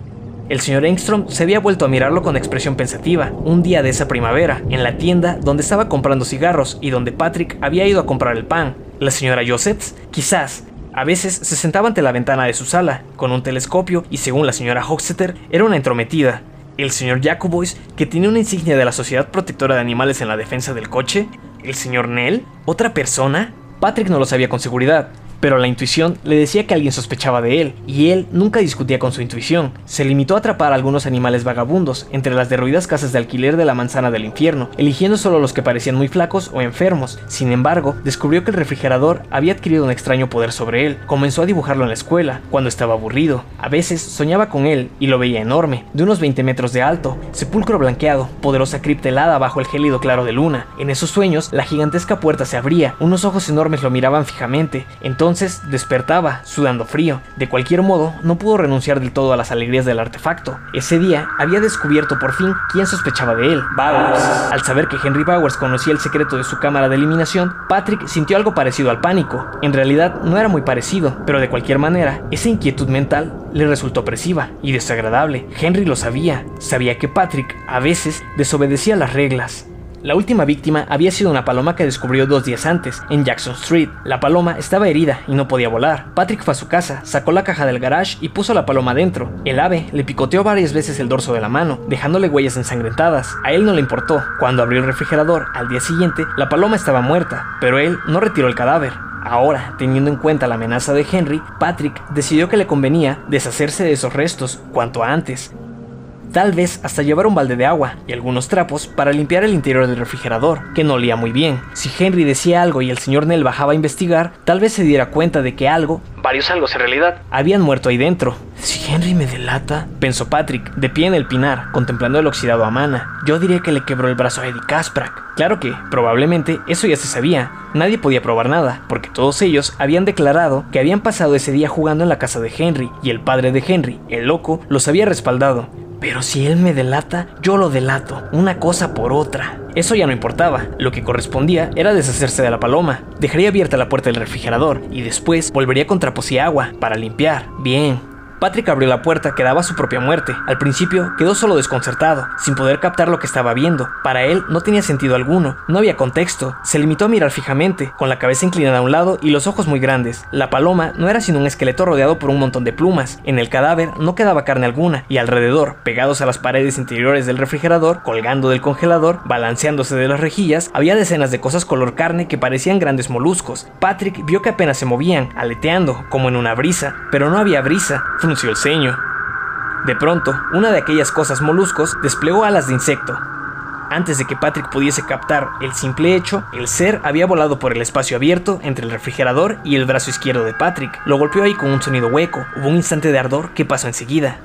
El señor Engstrom se había vuelto a mirarlo con expresión pensativa, un día de esa primavera, en la tienda donde estaba comprando cigarros y donde Patrick había ido a comprar el pan. La señora Josephs, quizás. A veces se sentaba ante la ventana de su sala, con un telescopio, y según la señora Hoxeter, era una entrometida. ¿El señor Jacobois, que tiene una insignia de la Sociedad Protectora de Animales en la defensa del coche? ¿El señor Nell? ¿Otra persona? Patrick no lo sabía con seguridad, pero la intuición le decía que alguien sospechaba de él, y él nunca discutía con su intuición. Se limitó a atrapar a algunos animales vagabundos entre las derruidas casas de alquiler de la manzana del infierno, eligiendo solo los que parecían muy flacos o enfermos. Sin embargo, descubrió que el refrigerador había adquirido un extraño poder sobre él. Comenzó a dibujarlo en la escuela, cuando estaba aburrido. A veces soñaba con él y lo veía enorme, de unos 20 metros de alto, sepulcro blanqueado, poderosa cripta helada bajo el gélido claro de luna. En esos sueños, la gigantesca puerta se abría, unos ojos enormes lo miraban fijamente. Entonces entonces despertaba, sudando frío. De cualquier modo, no pudo renunciar del todo a las alegrías del artefacto. Ese día había descubierto por fin quién sospechaba de él, Bowers. Al saber que Henry Bowers conocía el secreto de su cámara de eliminación, Patrick sintió algo parecido al pánico. En realidad no era muy parecido, pero de cualquier manera, esa inquietud mental le resultó opresiva y desagradable. Henry lo sabía, sabía que Patrick a veces desobedecía las reglas. La última víctima había sido una paloma que descubrió dos días antes, en Jackson Street. La paloma estaba herida y no podía volar. Patrick fue a su casa, sacó la caja del garage y puso la paloma dentro. El ave le picoteó varias veces el dorso de la mano, dejándole huellas ensangrentadas. A él no le importó. Cuando abrió el refrigerador, al día siguiente, la paloma estaba muerta, pero él no retiró el cadáver. Ahora, teniendo en cuenta la amenaza de Henry, Patrick decidió que le convenía deshacerse de esos restos cuanto antes. Tal vez hasta llevar un balde de agua y algunos trapos para limpiar el interior del refrigerador, que no olía muy bien. Si Henry decía algo y el señor Nell bajaba a investigar, tal vez se diera cuenta de que algo, varios algo en realidad, habían muerto ahí dentro. Si Henry me delata, pensó Patrick, de pie en el pinar, contemplando el oxidado a mana, yo diría que le quebró el brazo a Eddie Kasprak. Claro que, probablemente, eso ya se sabía. Nadie podía probar nada, porque todos ellos habían declarado que habían pasado ese día jugando en la casa de Henry, y el padre de Henry, el loco, los había respaldado. Pero si él me delata, yo lo delato, una cosa por otra. Eso ya no importaba, lo que correspondía era deshacerse de la paloma. Dejaría abierta la puerta del refrigerador y después volvería con trapos y agua para limpiar. Bien, Patrick abrió la puerta que daba a su propia muerte. Al principio quedó solo desconcertado, sin poder captar lo que estaba viendo. Para él no tenía sentido alguno, no había contexto. Se limitó a mirar fijamente, con la cabeza inclinada a un lado y los ojos muy grandes. La paloma no era sino un esqueleto rodeado por un montón de plumas. En el cadáver no quedaba carne alguna, y alrededor, pegados a las paredes interiores del refrigerador, colgando del congelador, balanceándose de las rejillas, había decenas de cosas color carne que parecían grandes moluscos. Patrick vio que apenas se movían, aleteando, como en una brisa, pero no había brisa frunció el ceño. De pronto, una de aquellas cosas moluscos desplegó alas de insecto. Antes de que Patrick pudiese captar el simple hecho, el ser había volado por el espacio abierto entre el refrigerador y el brazo izquierdo de Patrick. Lo golpeó ahí con un sonido hueco. Hubo un instante de ardor que pasó enseguida.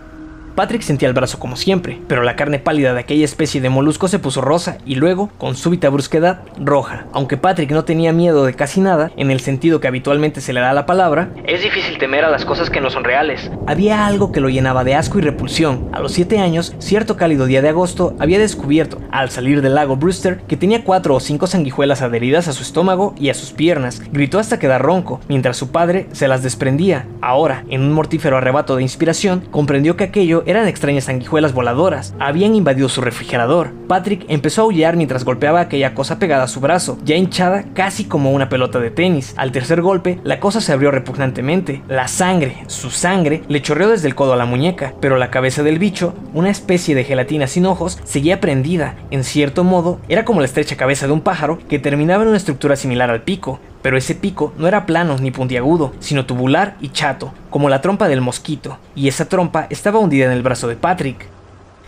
Patrick sentía el brazo como siempre, pero la carne pálida de aquella especie de molusco se puso rosa y luego, con súbita brusquedad, roja. Aunque Patrick no tenía miedo de casi nada, en el sentido que habitualmente se le da a la palabra, es difícil temer a las cosas que no son reales. Había algo que lo llenaba de asco y repulsión. A los 7 años, cierto cálido día de agosto, había descubierto, al salir del lago Brewster, que tenía cuatro o cinco sanguijuelas adheridas a su estómago y a sus piernas. Gritó hasta quedar ronco, mientras su padre se las desprendía. Ahora, en un mortífero arrebato de inspiración, comprendió que aquello eran extrañas sanguijuelas voladoras. Habían invadido su refrigerador. Patrick empezó a aullar mientras golpeaba aquella cosa pegada a su brazo, ya hinchada casi como una pelota de tenis. Al tercer golpe, la cosa se abrió repugnantemente. La sangre, su sangre, le chorreó desde el codo a la muñeca, pero la cabeza del bicho, una especie de gelatina sin ojos, seguía prendida. En cierto modo, era como la estrecha cabeza de un pájaro que terminaba en una estructura similar al pico pero ese pico no era plano ni puntiagudo, sino tubular y chato, como la trompa del mosquito, y esa trompa estaba hundida en el brazo de Patrick.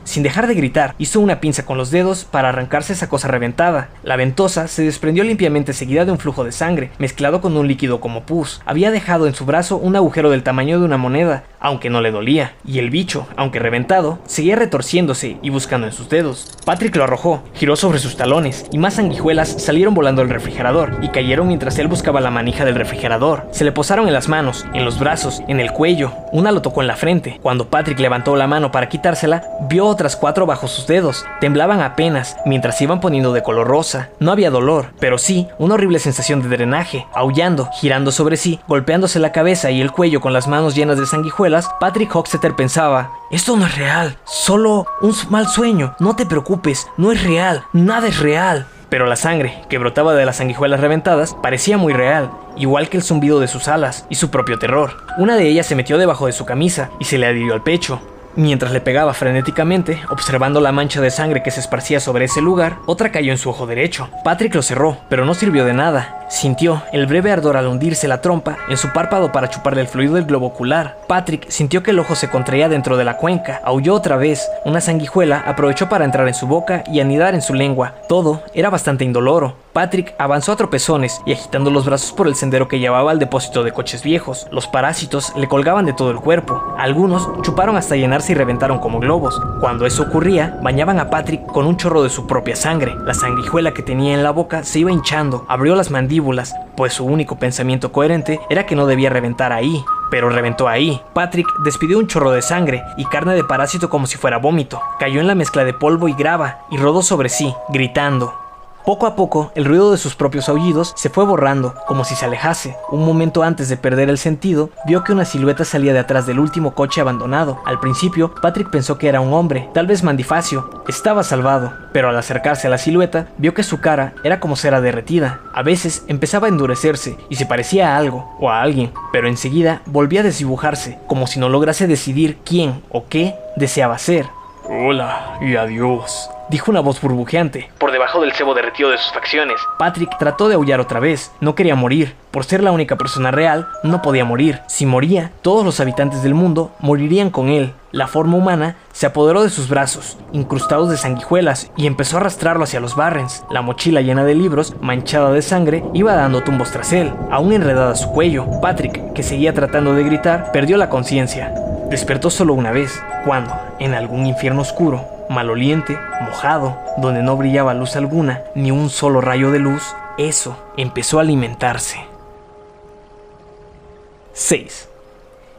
Sin dejar de gritar, hizo una pinza con los dedos para arrancarse esa cosa reventada. La ventosa se desprendió limpiamente seguida de un flujo de sangre, mezclado con un líquido como pus. Había dejado en su brazo un agujero del tamaño de una moneda, aunque no le dolía, y el bicho, aunque reventado, seguía retorciéndose y buscando en sus dedos. Patrick lo arrojó, giró sobre sus talones, y más sanguijuelas salieron volando del refrigerador, y cayeron mientras él buscaba la manija del refrigerador. Se le posaron en las manos, en los brazos, en el cuello. Una lo tocó en la frente. Cuando Patrick levantó la mano para quitársela, vio otras cuatro bajo sus dedos. Temblaban apenas, mientras se iban poniendo de color rosa. No había dolor, pero sí una horrible sensación de drenaje, aullando, girando sobre sí, golpeándose la cabeza y el cuello con las manos llenas de sanguijuelas Patrick Hoxeter pensaba, esto no es real, solo un mal sueño, no te preocupes, no es real, nada es real. Pero la sangre, que brotaba de las sanguijuelas reventadas, parecía muy real, igual que el zumbido de sus alas y su propio terror. Una de ellas se metió debajo de su camisa y se le adhirió al pecho. Mientras le pegaba frenéticamente, observando la mancha de sangre que se esparcía sobre ese lugar, otra cayó en su ojo derecho. Patrick lo cerró, pero no sirvió de nada. Sintió el breve ardor al hundirse la trompa en su párpado para chuparle el fluido del globo ocular. Patrick sintió que el ojo se contraía dentro de la cuenca, aulló otra vez. Una sanguijuela aprovechó para entrar en su boca y anidar en su lengua. Todo era bastante indoloro. Patrick avanzó a tropezones y agitando los brazos por el sendero que llevaba al depósito de coches viejos. Los parásitos le colgaban de todo el cuerpo. Algunos chuparon hasta llenarse y reventaron como globos. Cuando eso ocurría, bañaban a Patrick con un chorro de su propia sangre. La sanguijuela que tenía en la boca se iba hinchando, abrió las mandíbulas, pues su único pensamiento coherente era que no debía reventar ahí. Pero reventó ahí. Patrick despidió un chorro de sangre y carne de parásito como si fuera vómito. Cayó en la mezcla de polvo y grava y rodó sobre sí, gritando. Poco a poco, el ruido de sus propios aullidos se fue borrando, como si se alejase. Un momento antes de perder el sentido, vio que una silueta salía de atrás del último coche abandonado. Al principio, Patrick pensó que era un hombre, tal vez Mandifacio. Estaba salvado, pero al acercarse a la silueta, vio que su cara era como cera derretida. A veces empezaba a endurecerse y se parecía a algo o a alguien, pero enseguida volvía a desdibujarse, como si no lograse decidir quién o qué deseaba ser. Hola y adiós, dijo una voz burbujeante. Por debajo del cebo derretido de sus facciones. Patrick trató de aullar otra vez. No quería morir. Por ser la única persona real, no podía morir. Si moría, todos los habitantes del mundo morirían con él. La forma humana se apoderó de sus brazos, incrustados de sanguijuelas, y empezó a arrastrarlo hacia los barrens. La mochila llena de libros, manchada de sangre, iba dando tumbos tras él, aún enredada a su cuello. Patrick, que seguía tratando de gritar, perdió la conciencia. Despertó solo una vez, cuando, en algún infierno oscuro, maloliente, mojado, donde no brillaba luz alguna, ni un solo rayo de luz, eso empezó a alimentarse. 6.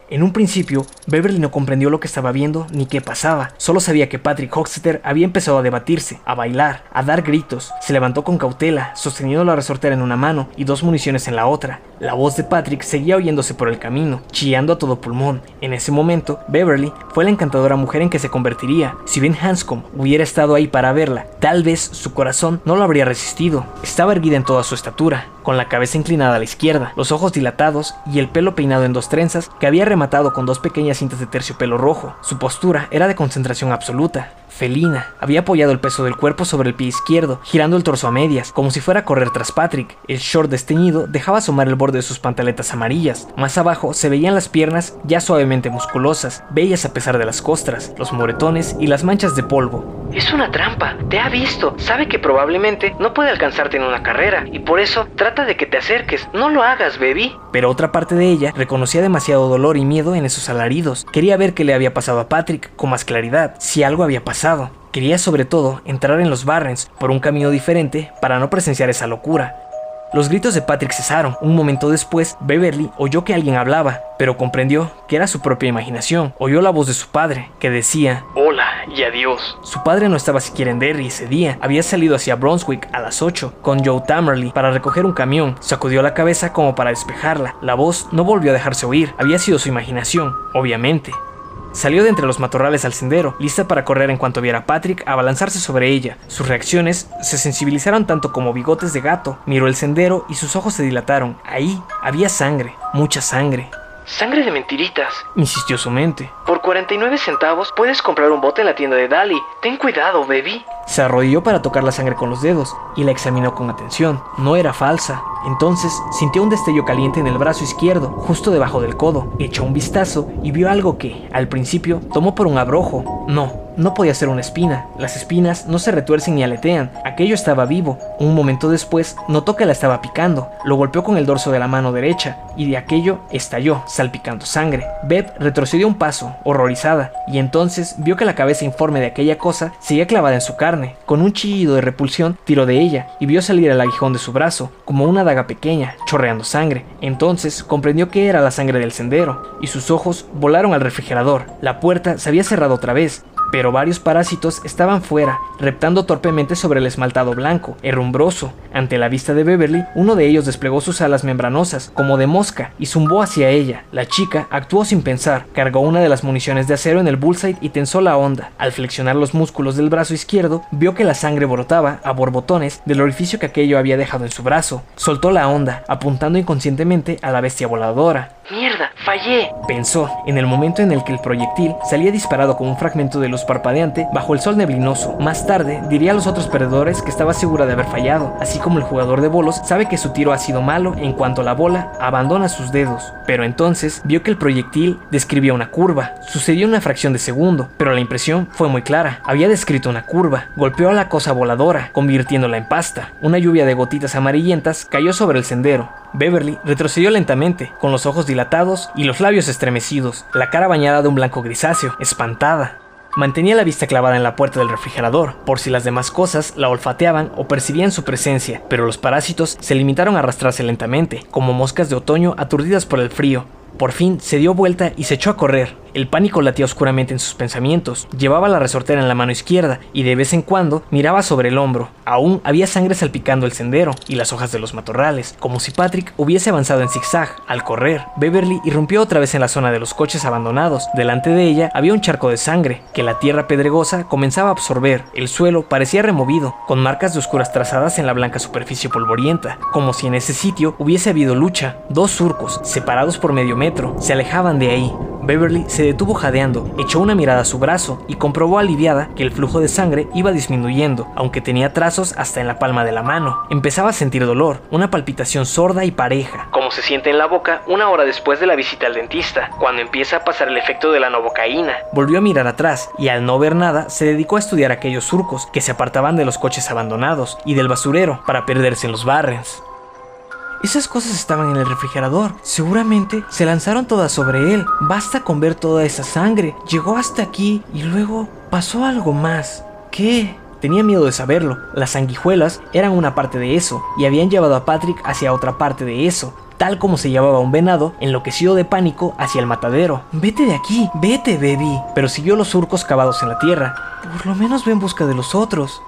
En un principio, Beverly no comprendió lo que estaba viendo ni qué pasaba. Solo sabía que Patrick Hoxeter había empezado a debatirse, a bailar, a dar gritos. Se levantó con cautela, sosteniendo la resortera en una mano y dos municiones en la otra. La voz de Patrick seguía oyéndose por el camino, chillando a todo pulmón. En ese momento, Beverly fue la encantadora mujer en que se convertiría. Si bien Hanscom hubiera estado ahí para verla, tal vez su corazón no lo habría resistido. Estaba erguida en toda su estatura, con la cabeza inclinada a la izquierda, los ojos dilatados y el pelo peinado en dos trenzas que había rematado con dos pequeñas cintas de terciopelo rojo. Su postura era de concentración absoluta. Felina había apoyado el peso del cuerpo sobre el pie izquierdo, girando el torso a medias, como si fuera a correr tras Patrick. El short desteñido dejaba asomar el borde de sus pantaletas amarillas. Más abajo se veían las piernas ya suavemente musculosas, bellas a pesar de las costras, los moretones y las manchas de polvo. Es una trampa, te ha visto, sabe que probablemente no puede alcanzarte en una carrera y por eso trata de que te acerques. No lo hagas, baby. Pero otra parte de ella reconocía demasiado dolor y miedo en esos alaridos. Quería ver qué le había pasado a Patrick con más claridad, si algo había pasado Quería sobre todo entrar en los Barrens por un camino diferente para no presenciar esa locura. Los gritos de Patrick cesaron. Un momento después, Beverly oyó que alguien hablaba, pero comprendió que era su propia imaginación. Oyó la voz de su padre, que decía, Hola y adiós. Su padre no estaba siquiera en Derry ese día. Había salido hacia Brunswick a las 8 con Joe Tamerley para recoger un camión. Sacudió la cabeza como para despejarla. La voz no volvió a dejarse oír. Había sido su imaginación, obviamente. Salió de entre los matorrales al sendero, lista para correr en cuanto viera a Patrick abalanzarse sobre ella. Sus reacciones se sensibilizaron tanto como bigotes de gato. Miró el sendero y sus ojos se dilataron. Ahí había sangre, mucha sangre. Sangre de mentiritas, insistió su mente. Por 49 centavos puedes comprar un bote en la tienda de Dali. Ten cuidado, baby. Se arrodilló para tocar la sangre con los dedos y la examinó con atención. No era falsa. Entonces sintió un destello caliente en el brazo izquierdo, justo debajo del codo. Echó un vistazo y vio algo que, al principio, tomó por un abrojo. No, no podía ser una espina. Las espinas no se retuercen ni aletean. Aquello estaba vivo. Un momento después notó que la estaba picando. Lo golpeó con el dorso de la mano derecha y de aquello estalló, salpicando sangre. Beth retrocedió un paso, horrorizada, y entonces vio que la cabeza informe de aquella cosa seguía clavada en su carne. Con un chillido de repulsión tiró de ella y vio salir el aguijón de su brazo, como una daga pequeña, chorreando sangre. Entonces comprendió que era la sangre del sendero, y sus ojos volaron al refrigerador. La puerta se había cerrado otra vez, pero varios parásitos estaban fuera, reptando torpemente sobre el esmaltado blanco, herrumbroso. Ante la vista de Beverly, uno de ellos desplegó sus alas membranosas, como de mosca, y zumbó hacia ella. La chica actuó sin pensar, cargó una de las municiones de acero en el bullseye y tensó la onda. Al flexionar los músculos del brazo izquierdo, vio que la sangre brotaba a borbotones del orificio que aquello había dejado en su brazo. Soltó la onda, apuntando inconscientemente a la bestia voladora. ¡Mierda! ¡Fallé! Pensó, en el momento en el que el proyectil salía disparado como un fragmento de parpadeante bajo el sol neblinoso. Más tarde, diría a los otros perdedores que estaba segura de haber fallado, así como el jugador de bolos sabe que su tiro ha sido malo en cuanto la bola abandona sus dedos. Pero entonces vio que el proyectil describía una curva. Sucedió una fracción de segundo, pero la impresión fue muy clara. Había descrito una curva. Golpeó a la cosa voladora, convirtiéndola en pasta. Una lluvia de gotitas amarillentas cayó sobre el sendero. Beverly retrocedió lentamente, con los ojos dilatados y los labios estremecidos, la cara bañada de un blanco grisáceo, espantada. Mantenía la vista clavada en la puerta del refrigerador, por si las demás cosas la olfateaban o percibían su presencia, pero los parásitos se limitaron a arrastrarse lentamente, como moscas de otoño aturdidas por el frío. Por fin se dio vuelta y se echó a correr, el pánico latía oscuramente en sus pensamientos. Llevaba la resortera en la mano izquierda y de vez en cuando miraba sobre el hombro. Aún había sangre salpicando el sendero y las hojas de los matorrales, como si Patrick hubiese avanzado en zigzag. Al correr, Beverly irrumpió otra vez en la zona de los coches abandonados. Delante de ella había un charco de sangre que la tierra pedregosa comenzaba a absorber. El suelo parecía removido, con marcas de oscuras trazadas en la blanca superficie polvorienta, como si en ese sitio hubiese habido lucha. Dos surcos, separados por medio metro, se alejaban de ahí. Beverly se detuvo jadeando, echó una mirada a su brazo y comprobó aliviada que el flujo de sangre iba disminuyendo, aunque tenía trazos hasta en la palma de la mano. Empezaba a sentir dolor, una palpitación sorda y pareja, como se siente en la boca una hora después de la visita al dentista, cuando empieza a pasar el efecto de la novocaína. Volvió a mirar atrás y al no ver nada se dedicó a estudiar aquellos surcos que se apartaban de los coches abandonados y del basurero para perderse en los barrens. Esas cosas estaban en el refrigerador. Seguramente se lanzaron todas sobre él. Basta con ver toda esa sangre. Llegó hasta aquí y luego pasó algo más. ¿Qué? Tenía miedo de saberlo. Las sanguijuelas eran una parte de eso y habían llevado a Patrick hacia otra parte de eso. Tal como se llevaba un venado, enloquecido de pánico hacia el matadero. Vete de aquí, vete, baby. Pero siguió los surcos cavados en la tierra. Por lo menos ve en busca de los otros.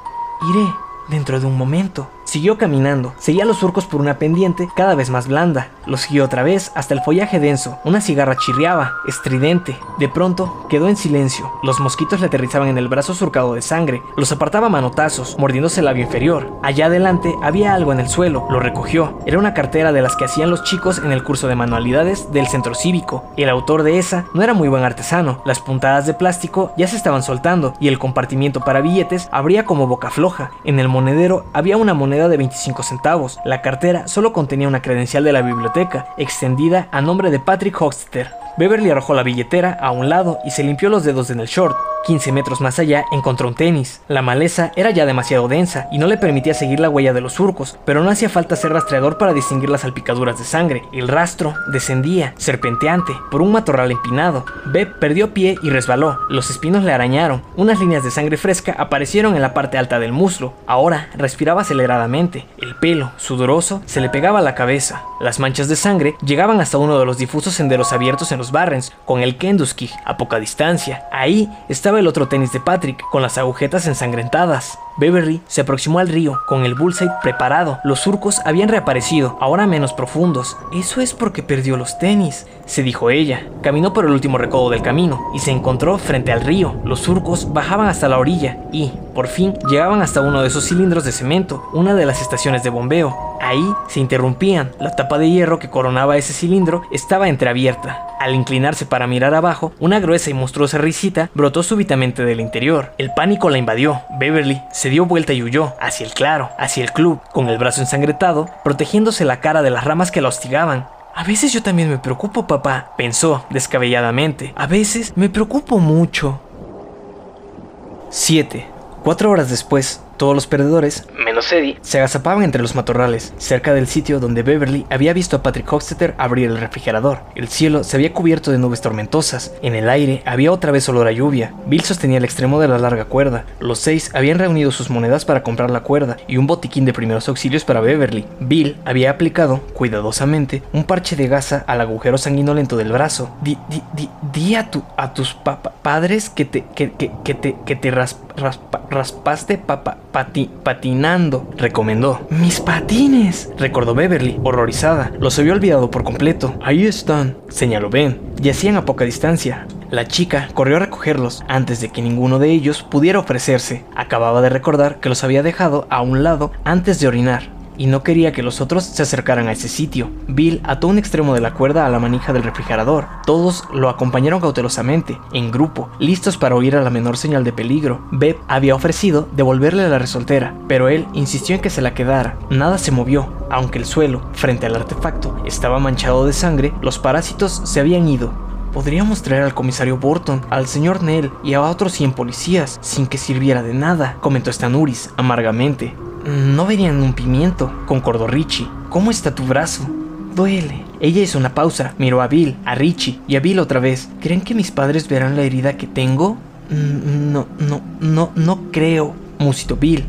Iré dentro de un momento. Siguió caminando, seguía los surcos por una pendiente cada vez más blanda. Lo siguió otra vez hasta el follaje denso. Una cigarra chirriaba, estridente. De pronto quedó en silencio. Los mosquitos le aterrizaban en el brazo surcado de sangre. Los apartaba manotazos, mordiéndose el labio inferior. Allá adelante había algo en el suelo. Lo recogió. Era una cartera de las que hacían los chicos en el curso de manualidades del centro cívico. El autor de esa no era muy buen artesano. Las puntadas de plástico ya se estaban soltando y el compartimiento para billetes abría como boca floja. En el monedero había una moneda de 25 centavos. La cartera solo contenía una credencial de la biblioteca, extendida a nombre de Patrick Hoxter. Beverly arrojó la billetera a un lado y se limpió los dedos en el short. 15 metros más allá encontró un tenis. La maleza era ya demasiado densa y no le permitía seguir la huella de los surcos, pero no hacía falta ser rastreador para distinguir las salpicaduras de sangre. El rastro descendía, serpenteante, por un matorral empinado. Beb perdió pie y resbaló. Los espinos le arañaron. Unas líneas de sangre fresca aparecieron en la parte alta del muslo. Ahora respiraba aceleradamente. El pelo, sudoroso, se le pegaba a la cabeza. Las manchas de sangre llegaban hasta uno de los difusos senderos abiertos en los barrens, con el Kenduski a poca distancia. Ahí estaba el otro tenis de Patrick, con las agujetas ensangrentadas. Beverly se aproximó al río, con el bullseye preparado. Los surcos habían reaparecido, ahora menos profundos. Eso es porque perdió los tenis, se dijo ella. Caminó por el último recodo del camino y se encontró frente al río. Los surcos bajaban hasta la orilla y, por fin, llegaban hasta uno de esos cilindros de cemento, una de las estaciones de bombeo. Ahí se interrumpían. La tapa de hierro que coronaba ese cilindro estaba entreabierta. Al inclinarse para mirar abajo, una gruesa y monstruosa risita brotó súbitamente del interior. El pánico la invadió. Beverly se dio vuelta y huyó, hacia el claro, hacia el club, con el brazo ensangretado, protegiéndose la cara de las ramas que la hostigaban. A veces yo también me preocupo, papá, pensó descabelladamente. A veces me preocupo mucho. 7. Cuatro horas después, Todos los perdedores, menos Eddie, se agazapaban entre los matorrales, cerca del sitio donde Beverly había visto a Patrick Hochstetter abrir el refrigerador. El cielo se había cubierto de nubes tormentosas. En el aire había otra vez olor a lluvia. Bill sostenía el extremo de la larga cuerda. Los seis habían reunido sus monedas para comprar la cuerda y un botiquín de primeros auxilios para Beverly. Bill había aplicado, cuidadosamente, un parche de gasa al agujero sanguinolento del brazo. Di, di, di, di a, tu, a tus pa- pa- padres que te, que, que, que te, que te ras- raspa- raspaste papa- pati- patinando, recomendó. Mis patines, recordó Beverly, horrorizada. Los había olvidado por completo. Ahí están, señaló Ben. Yacían a poca distancia. La chica corrió a recogerlos antes de que ninguno de ellos pudiera ofrecerse. Acababa de recordar que los había dejado a un lado antes de orinar y no quería que los otros se acercaran a ese sitio. Bill ató un extremo de la cuerda a la manija del refrigerador. Todos lo acompañaron cautelosamente, en grupo, listos para oír a la menor señal de peligro. Beb había ofrecido devolverle la resoltera, pero él insistió en que se la quedara. Nada se movió, aunque el suelo, frente al artefacto, estaba manchado de sangre, los parásitos se habían ido. Podríamos traer al comisario Burton, al señor Nell y a otros 100 policías sin que sirviera de nada, comentó Stanuris amargamente. No verían un pimiento, concordó Richie. ¿Cómo está tu brazo? Duele. Ella hizo una pausa, miró a Bill, a Richie y a Bill otra vez. ¿Creen que mis padres verán la herida que tengo? Mm, No, no, no, no creo, musitó Bill.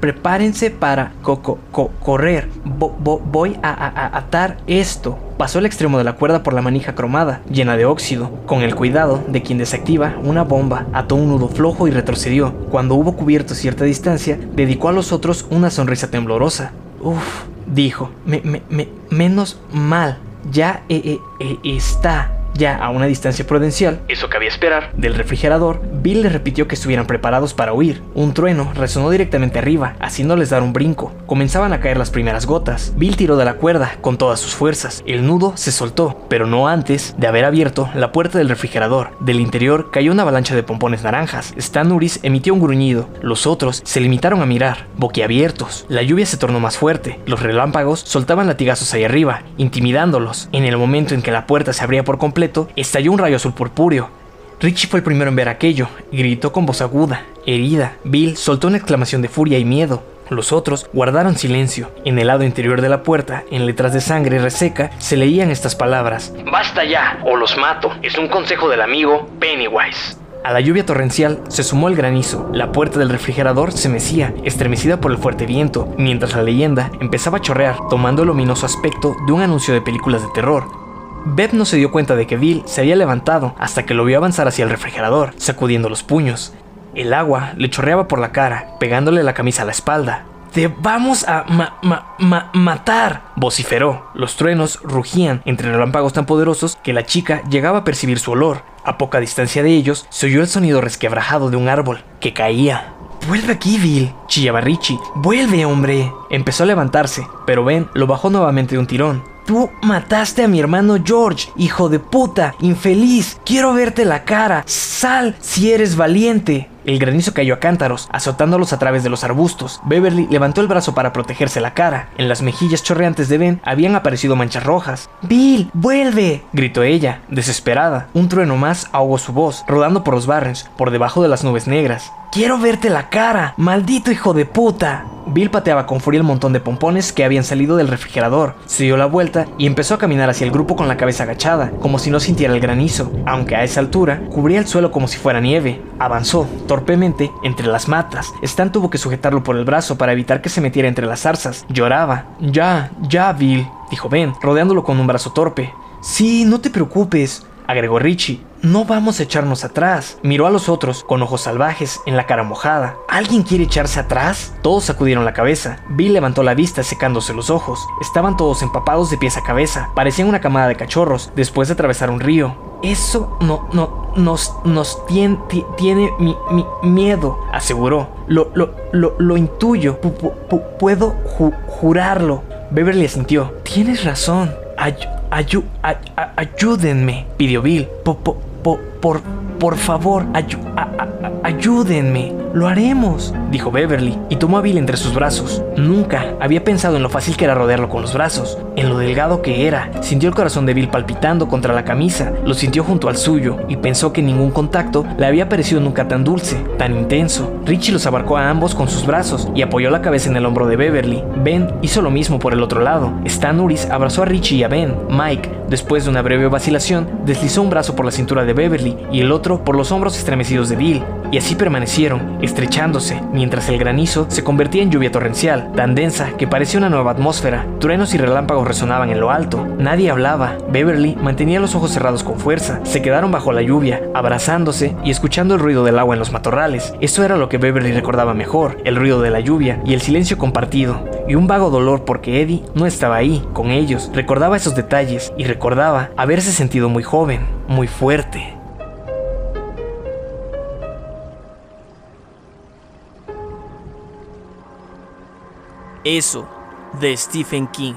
Prepárense para co- co- co- correr. Voy a atar esto. Pasó el extremo de la cuerda por la manija cromada, llena de óxido, con el cuidado de quien desactiva una bomba. Ató un nudo flojo y retrocedió. Cuando hubo cubierto cierta distancia, dedicó a los otros una sonrisa temblorosa. Uf, dijo, me, me- me- menos mal, ya eh, eh, eh, está. Ya a una distancia prudencial, eso cabía esperar. del refrigerador, Bill les repitió que estuvieran preparados para huir. Un trueno resonó directamente arriba, haciéndoles dar un brinco. Comenzaban a caer las primeras gotas. Bill tiró de la cuerda con todas sus fuerzas. El nudo se soltó, pero no antes de haber abierto la puerta del refrigerador. Del interior cayó una avalancha de pompones naranjas. Stan Uris emitió un gruñido. Los otros se limitaron a mirar, boquiabiertos. La lluvia se tornó más fuerte. Los relámpagos soltaban latigazos ahí arriba, intimidándolos. En el momento en que la puerta se abría por completo, estalló un rayo azul purpúreo. Richie fue el primero en ver aquello y gritó con voz aguda, herida. Bill soltó una exclamación de furia y miedo. Los otros guardaron silencio. En el lado interior de la puerta, en letras de sangre reseca, se leían estas palabras. Basta ya, o los mato. Es un consejo del amigo Pennywise. A la lluvia torrencial se sumó el granizo. La puerta del refrigerador se mecía, estremecida por el fuerte viento, mientras la leyenda empezaba a chorrear, tomando el ominoso aspecto de un anuncio de películas de terror. Beb no se dio cuenta de que Bill se había levantado hasta que lo vio avanzar hacia el refrigerador, sacudiendo los puños. El agua le chorreaba por la cara, pegándole la camisa a la espalda. ¡Te vamos a ma- ma- ma- matar! vociferó. Los truenos rugían entre relámpagos tan poderosos que la chica llegaba a percibir su olor. A poca distancia de ellos se oyó el sonido resquebrajado de un árbol que caía. Vuelve aquí, Bill, chillaba Richie. Vuelve, hombre. Empezó a levantarse, pero Ben lo bajó nuevamente de un tirón. Tú mataste a mi hermano George, hijo de puta, infeliz. Quiero verte la cara. Sal si eres valiente. El granizo cayó a cántaros, azotándolos a través de los arbustos. Beverly levantó el brazo para protegerse la cara. En las mejillas chorreantes de Ben habían aparecido manchas rojas. Bill, vuelve, gritó ella, desesperada. Un trueno más ahogó su voz, rodando por los barrios, por debajo de las nubes negras. Quiero verte la cara, maldito hijo de puta. Bill pateaba con furia el montón de pompones que habían salido del refrigerador. Se dio la vuelta y empezó a caminar hacia el grupo con la cabeza agachada, como si no sintiera el granizo, aunque a esa altura cubría el suelo como si fuera nieve. Avanzó, torpemente, entre las matas. Stan tuvo que sujetarlo por el brazo para evitar que se metiera entre las zarzas. Lloraba. Ya, ya, Bill, dijo Ben, rodeándolo con un brazo torpe. Sí, no te preocupes, agregó Richie. No vamos a echarnos atrás. Miró a los otros con ojos salvajes en la cara mojada. ¿Alguien quiere echarse atrás? Todos sacudieron la cabeza. Bill levantó la vista secándose los ojos. Estaban todos empapados de pies a cabeza. Parecían una camada de cachorros después de atravesar un río. Eso no, no, nos, nos tien- ti- tiene mi, mi miedo, aseguró. Lo, lo, lo, lo intuyo. Pu- pu- pu- puedo ju- jurarlo. Beverly asintió. Tienes razón. Ay- ayu- ay- ay- ayúdenme, pidió Bill. Po- po- por, por favor, ayúdenme. Lo haremos, dijo Beverly, y tomó a Bill entre sus brazos. Nunca había pensado en lo fácil que era rodearlo con los brazos, en lo delgado que era. Sintió el corazón de Bill palpitando contra la camisa, lo sintió junto al suyo, y pensó que ningún contacto le había parecido nunca tan dulce, tan intenso. Richie los abarcó a ambos con sus brazos y apoyó la cabeza en el hombro de Beverly. Ben hizo lo mismo por el otro lado. Stan Uris abrazó a Richie y a Ben. Mike, después de una breve vacilación, deslizó un brazo por la cintura de Beverly y el otro por los hombros estremecidos de Bill, y así permanecieron, estrechándose, mientras el granizo se convertía en lluvia torrencial, tan densa que parecía una nueva atmósfera. Truenos y relámpagos resonaban en lo alto. Nadie hablaba. Beverly mantenía los ojos cerrados con fuerza. Se quedaron bajo la lluvia, abrazándose y escuchando el ruido del agua en los matorrales. Eso era lo que Beverly recordaba mejor, el ruido de la lluvia y el silencio compartido, y un vago dolor porque Eddie no estaba ahí, con ellos. Recordaba esos detalles y recordaba haberse sentido muy joven, muy fuerte. Eso, de Stephen King.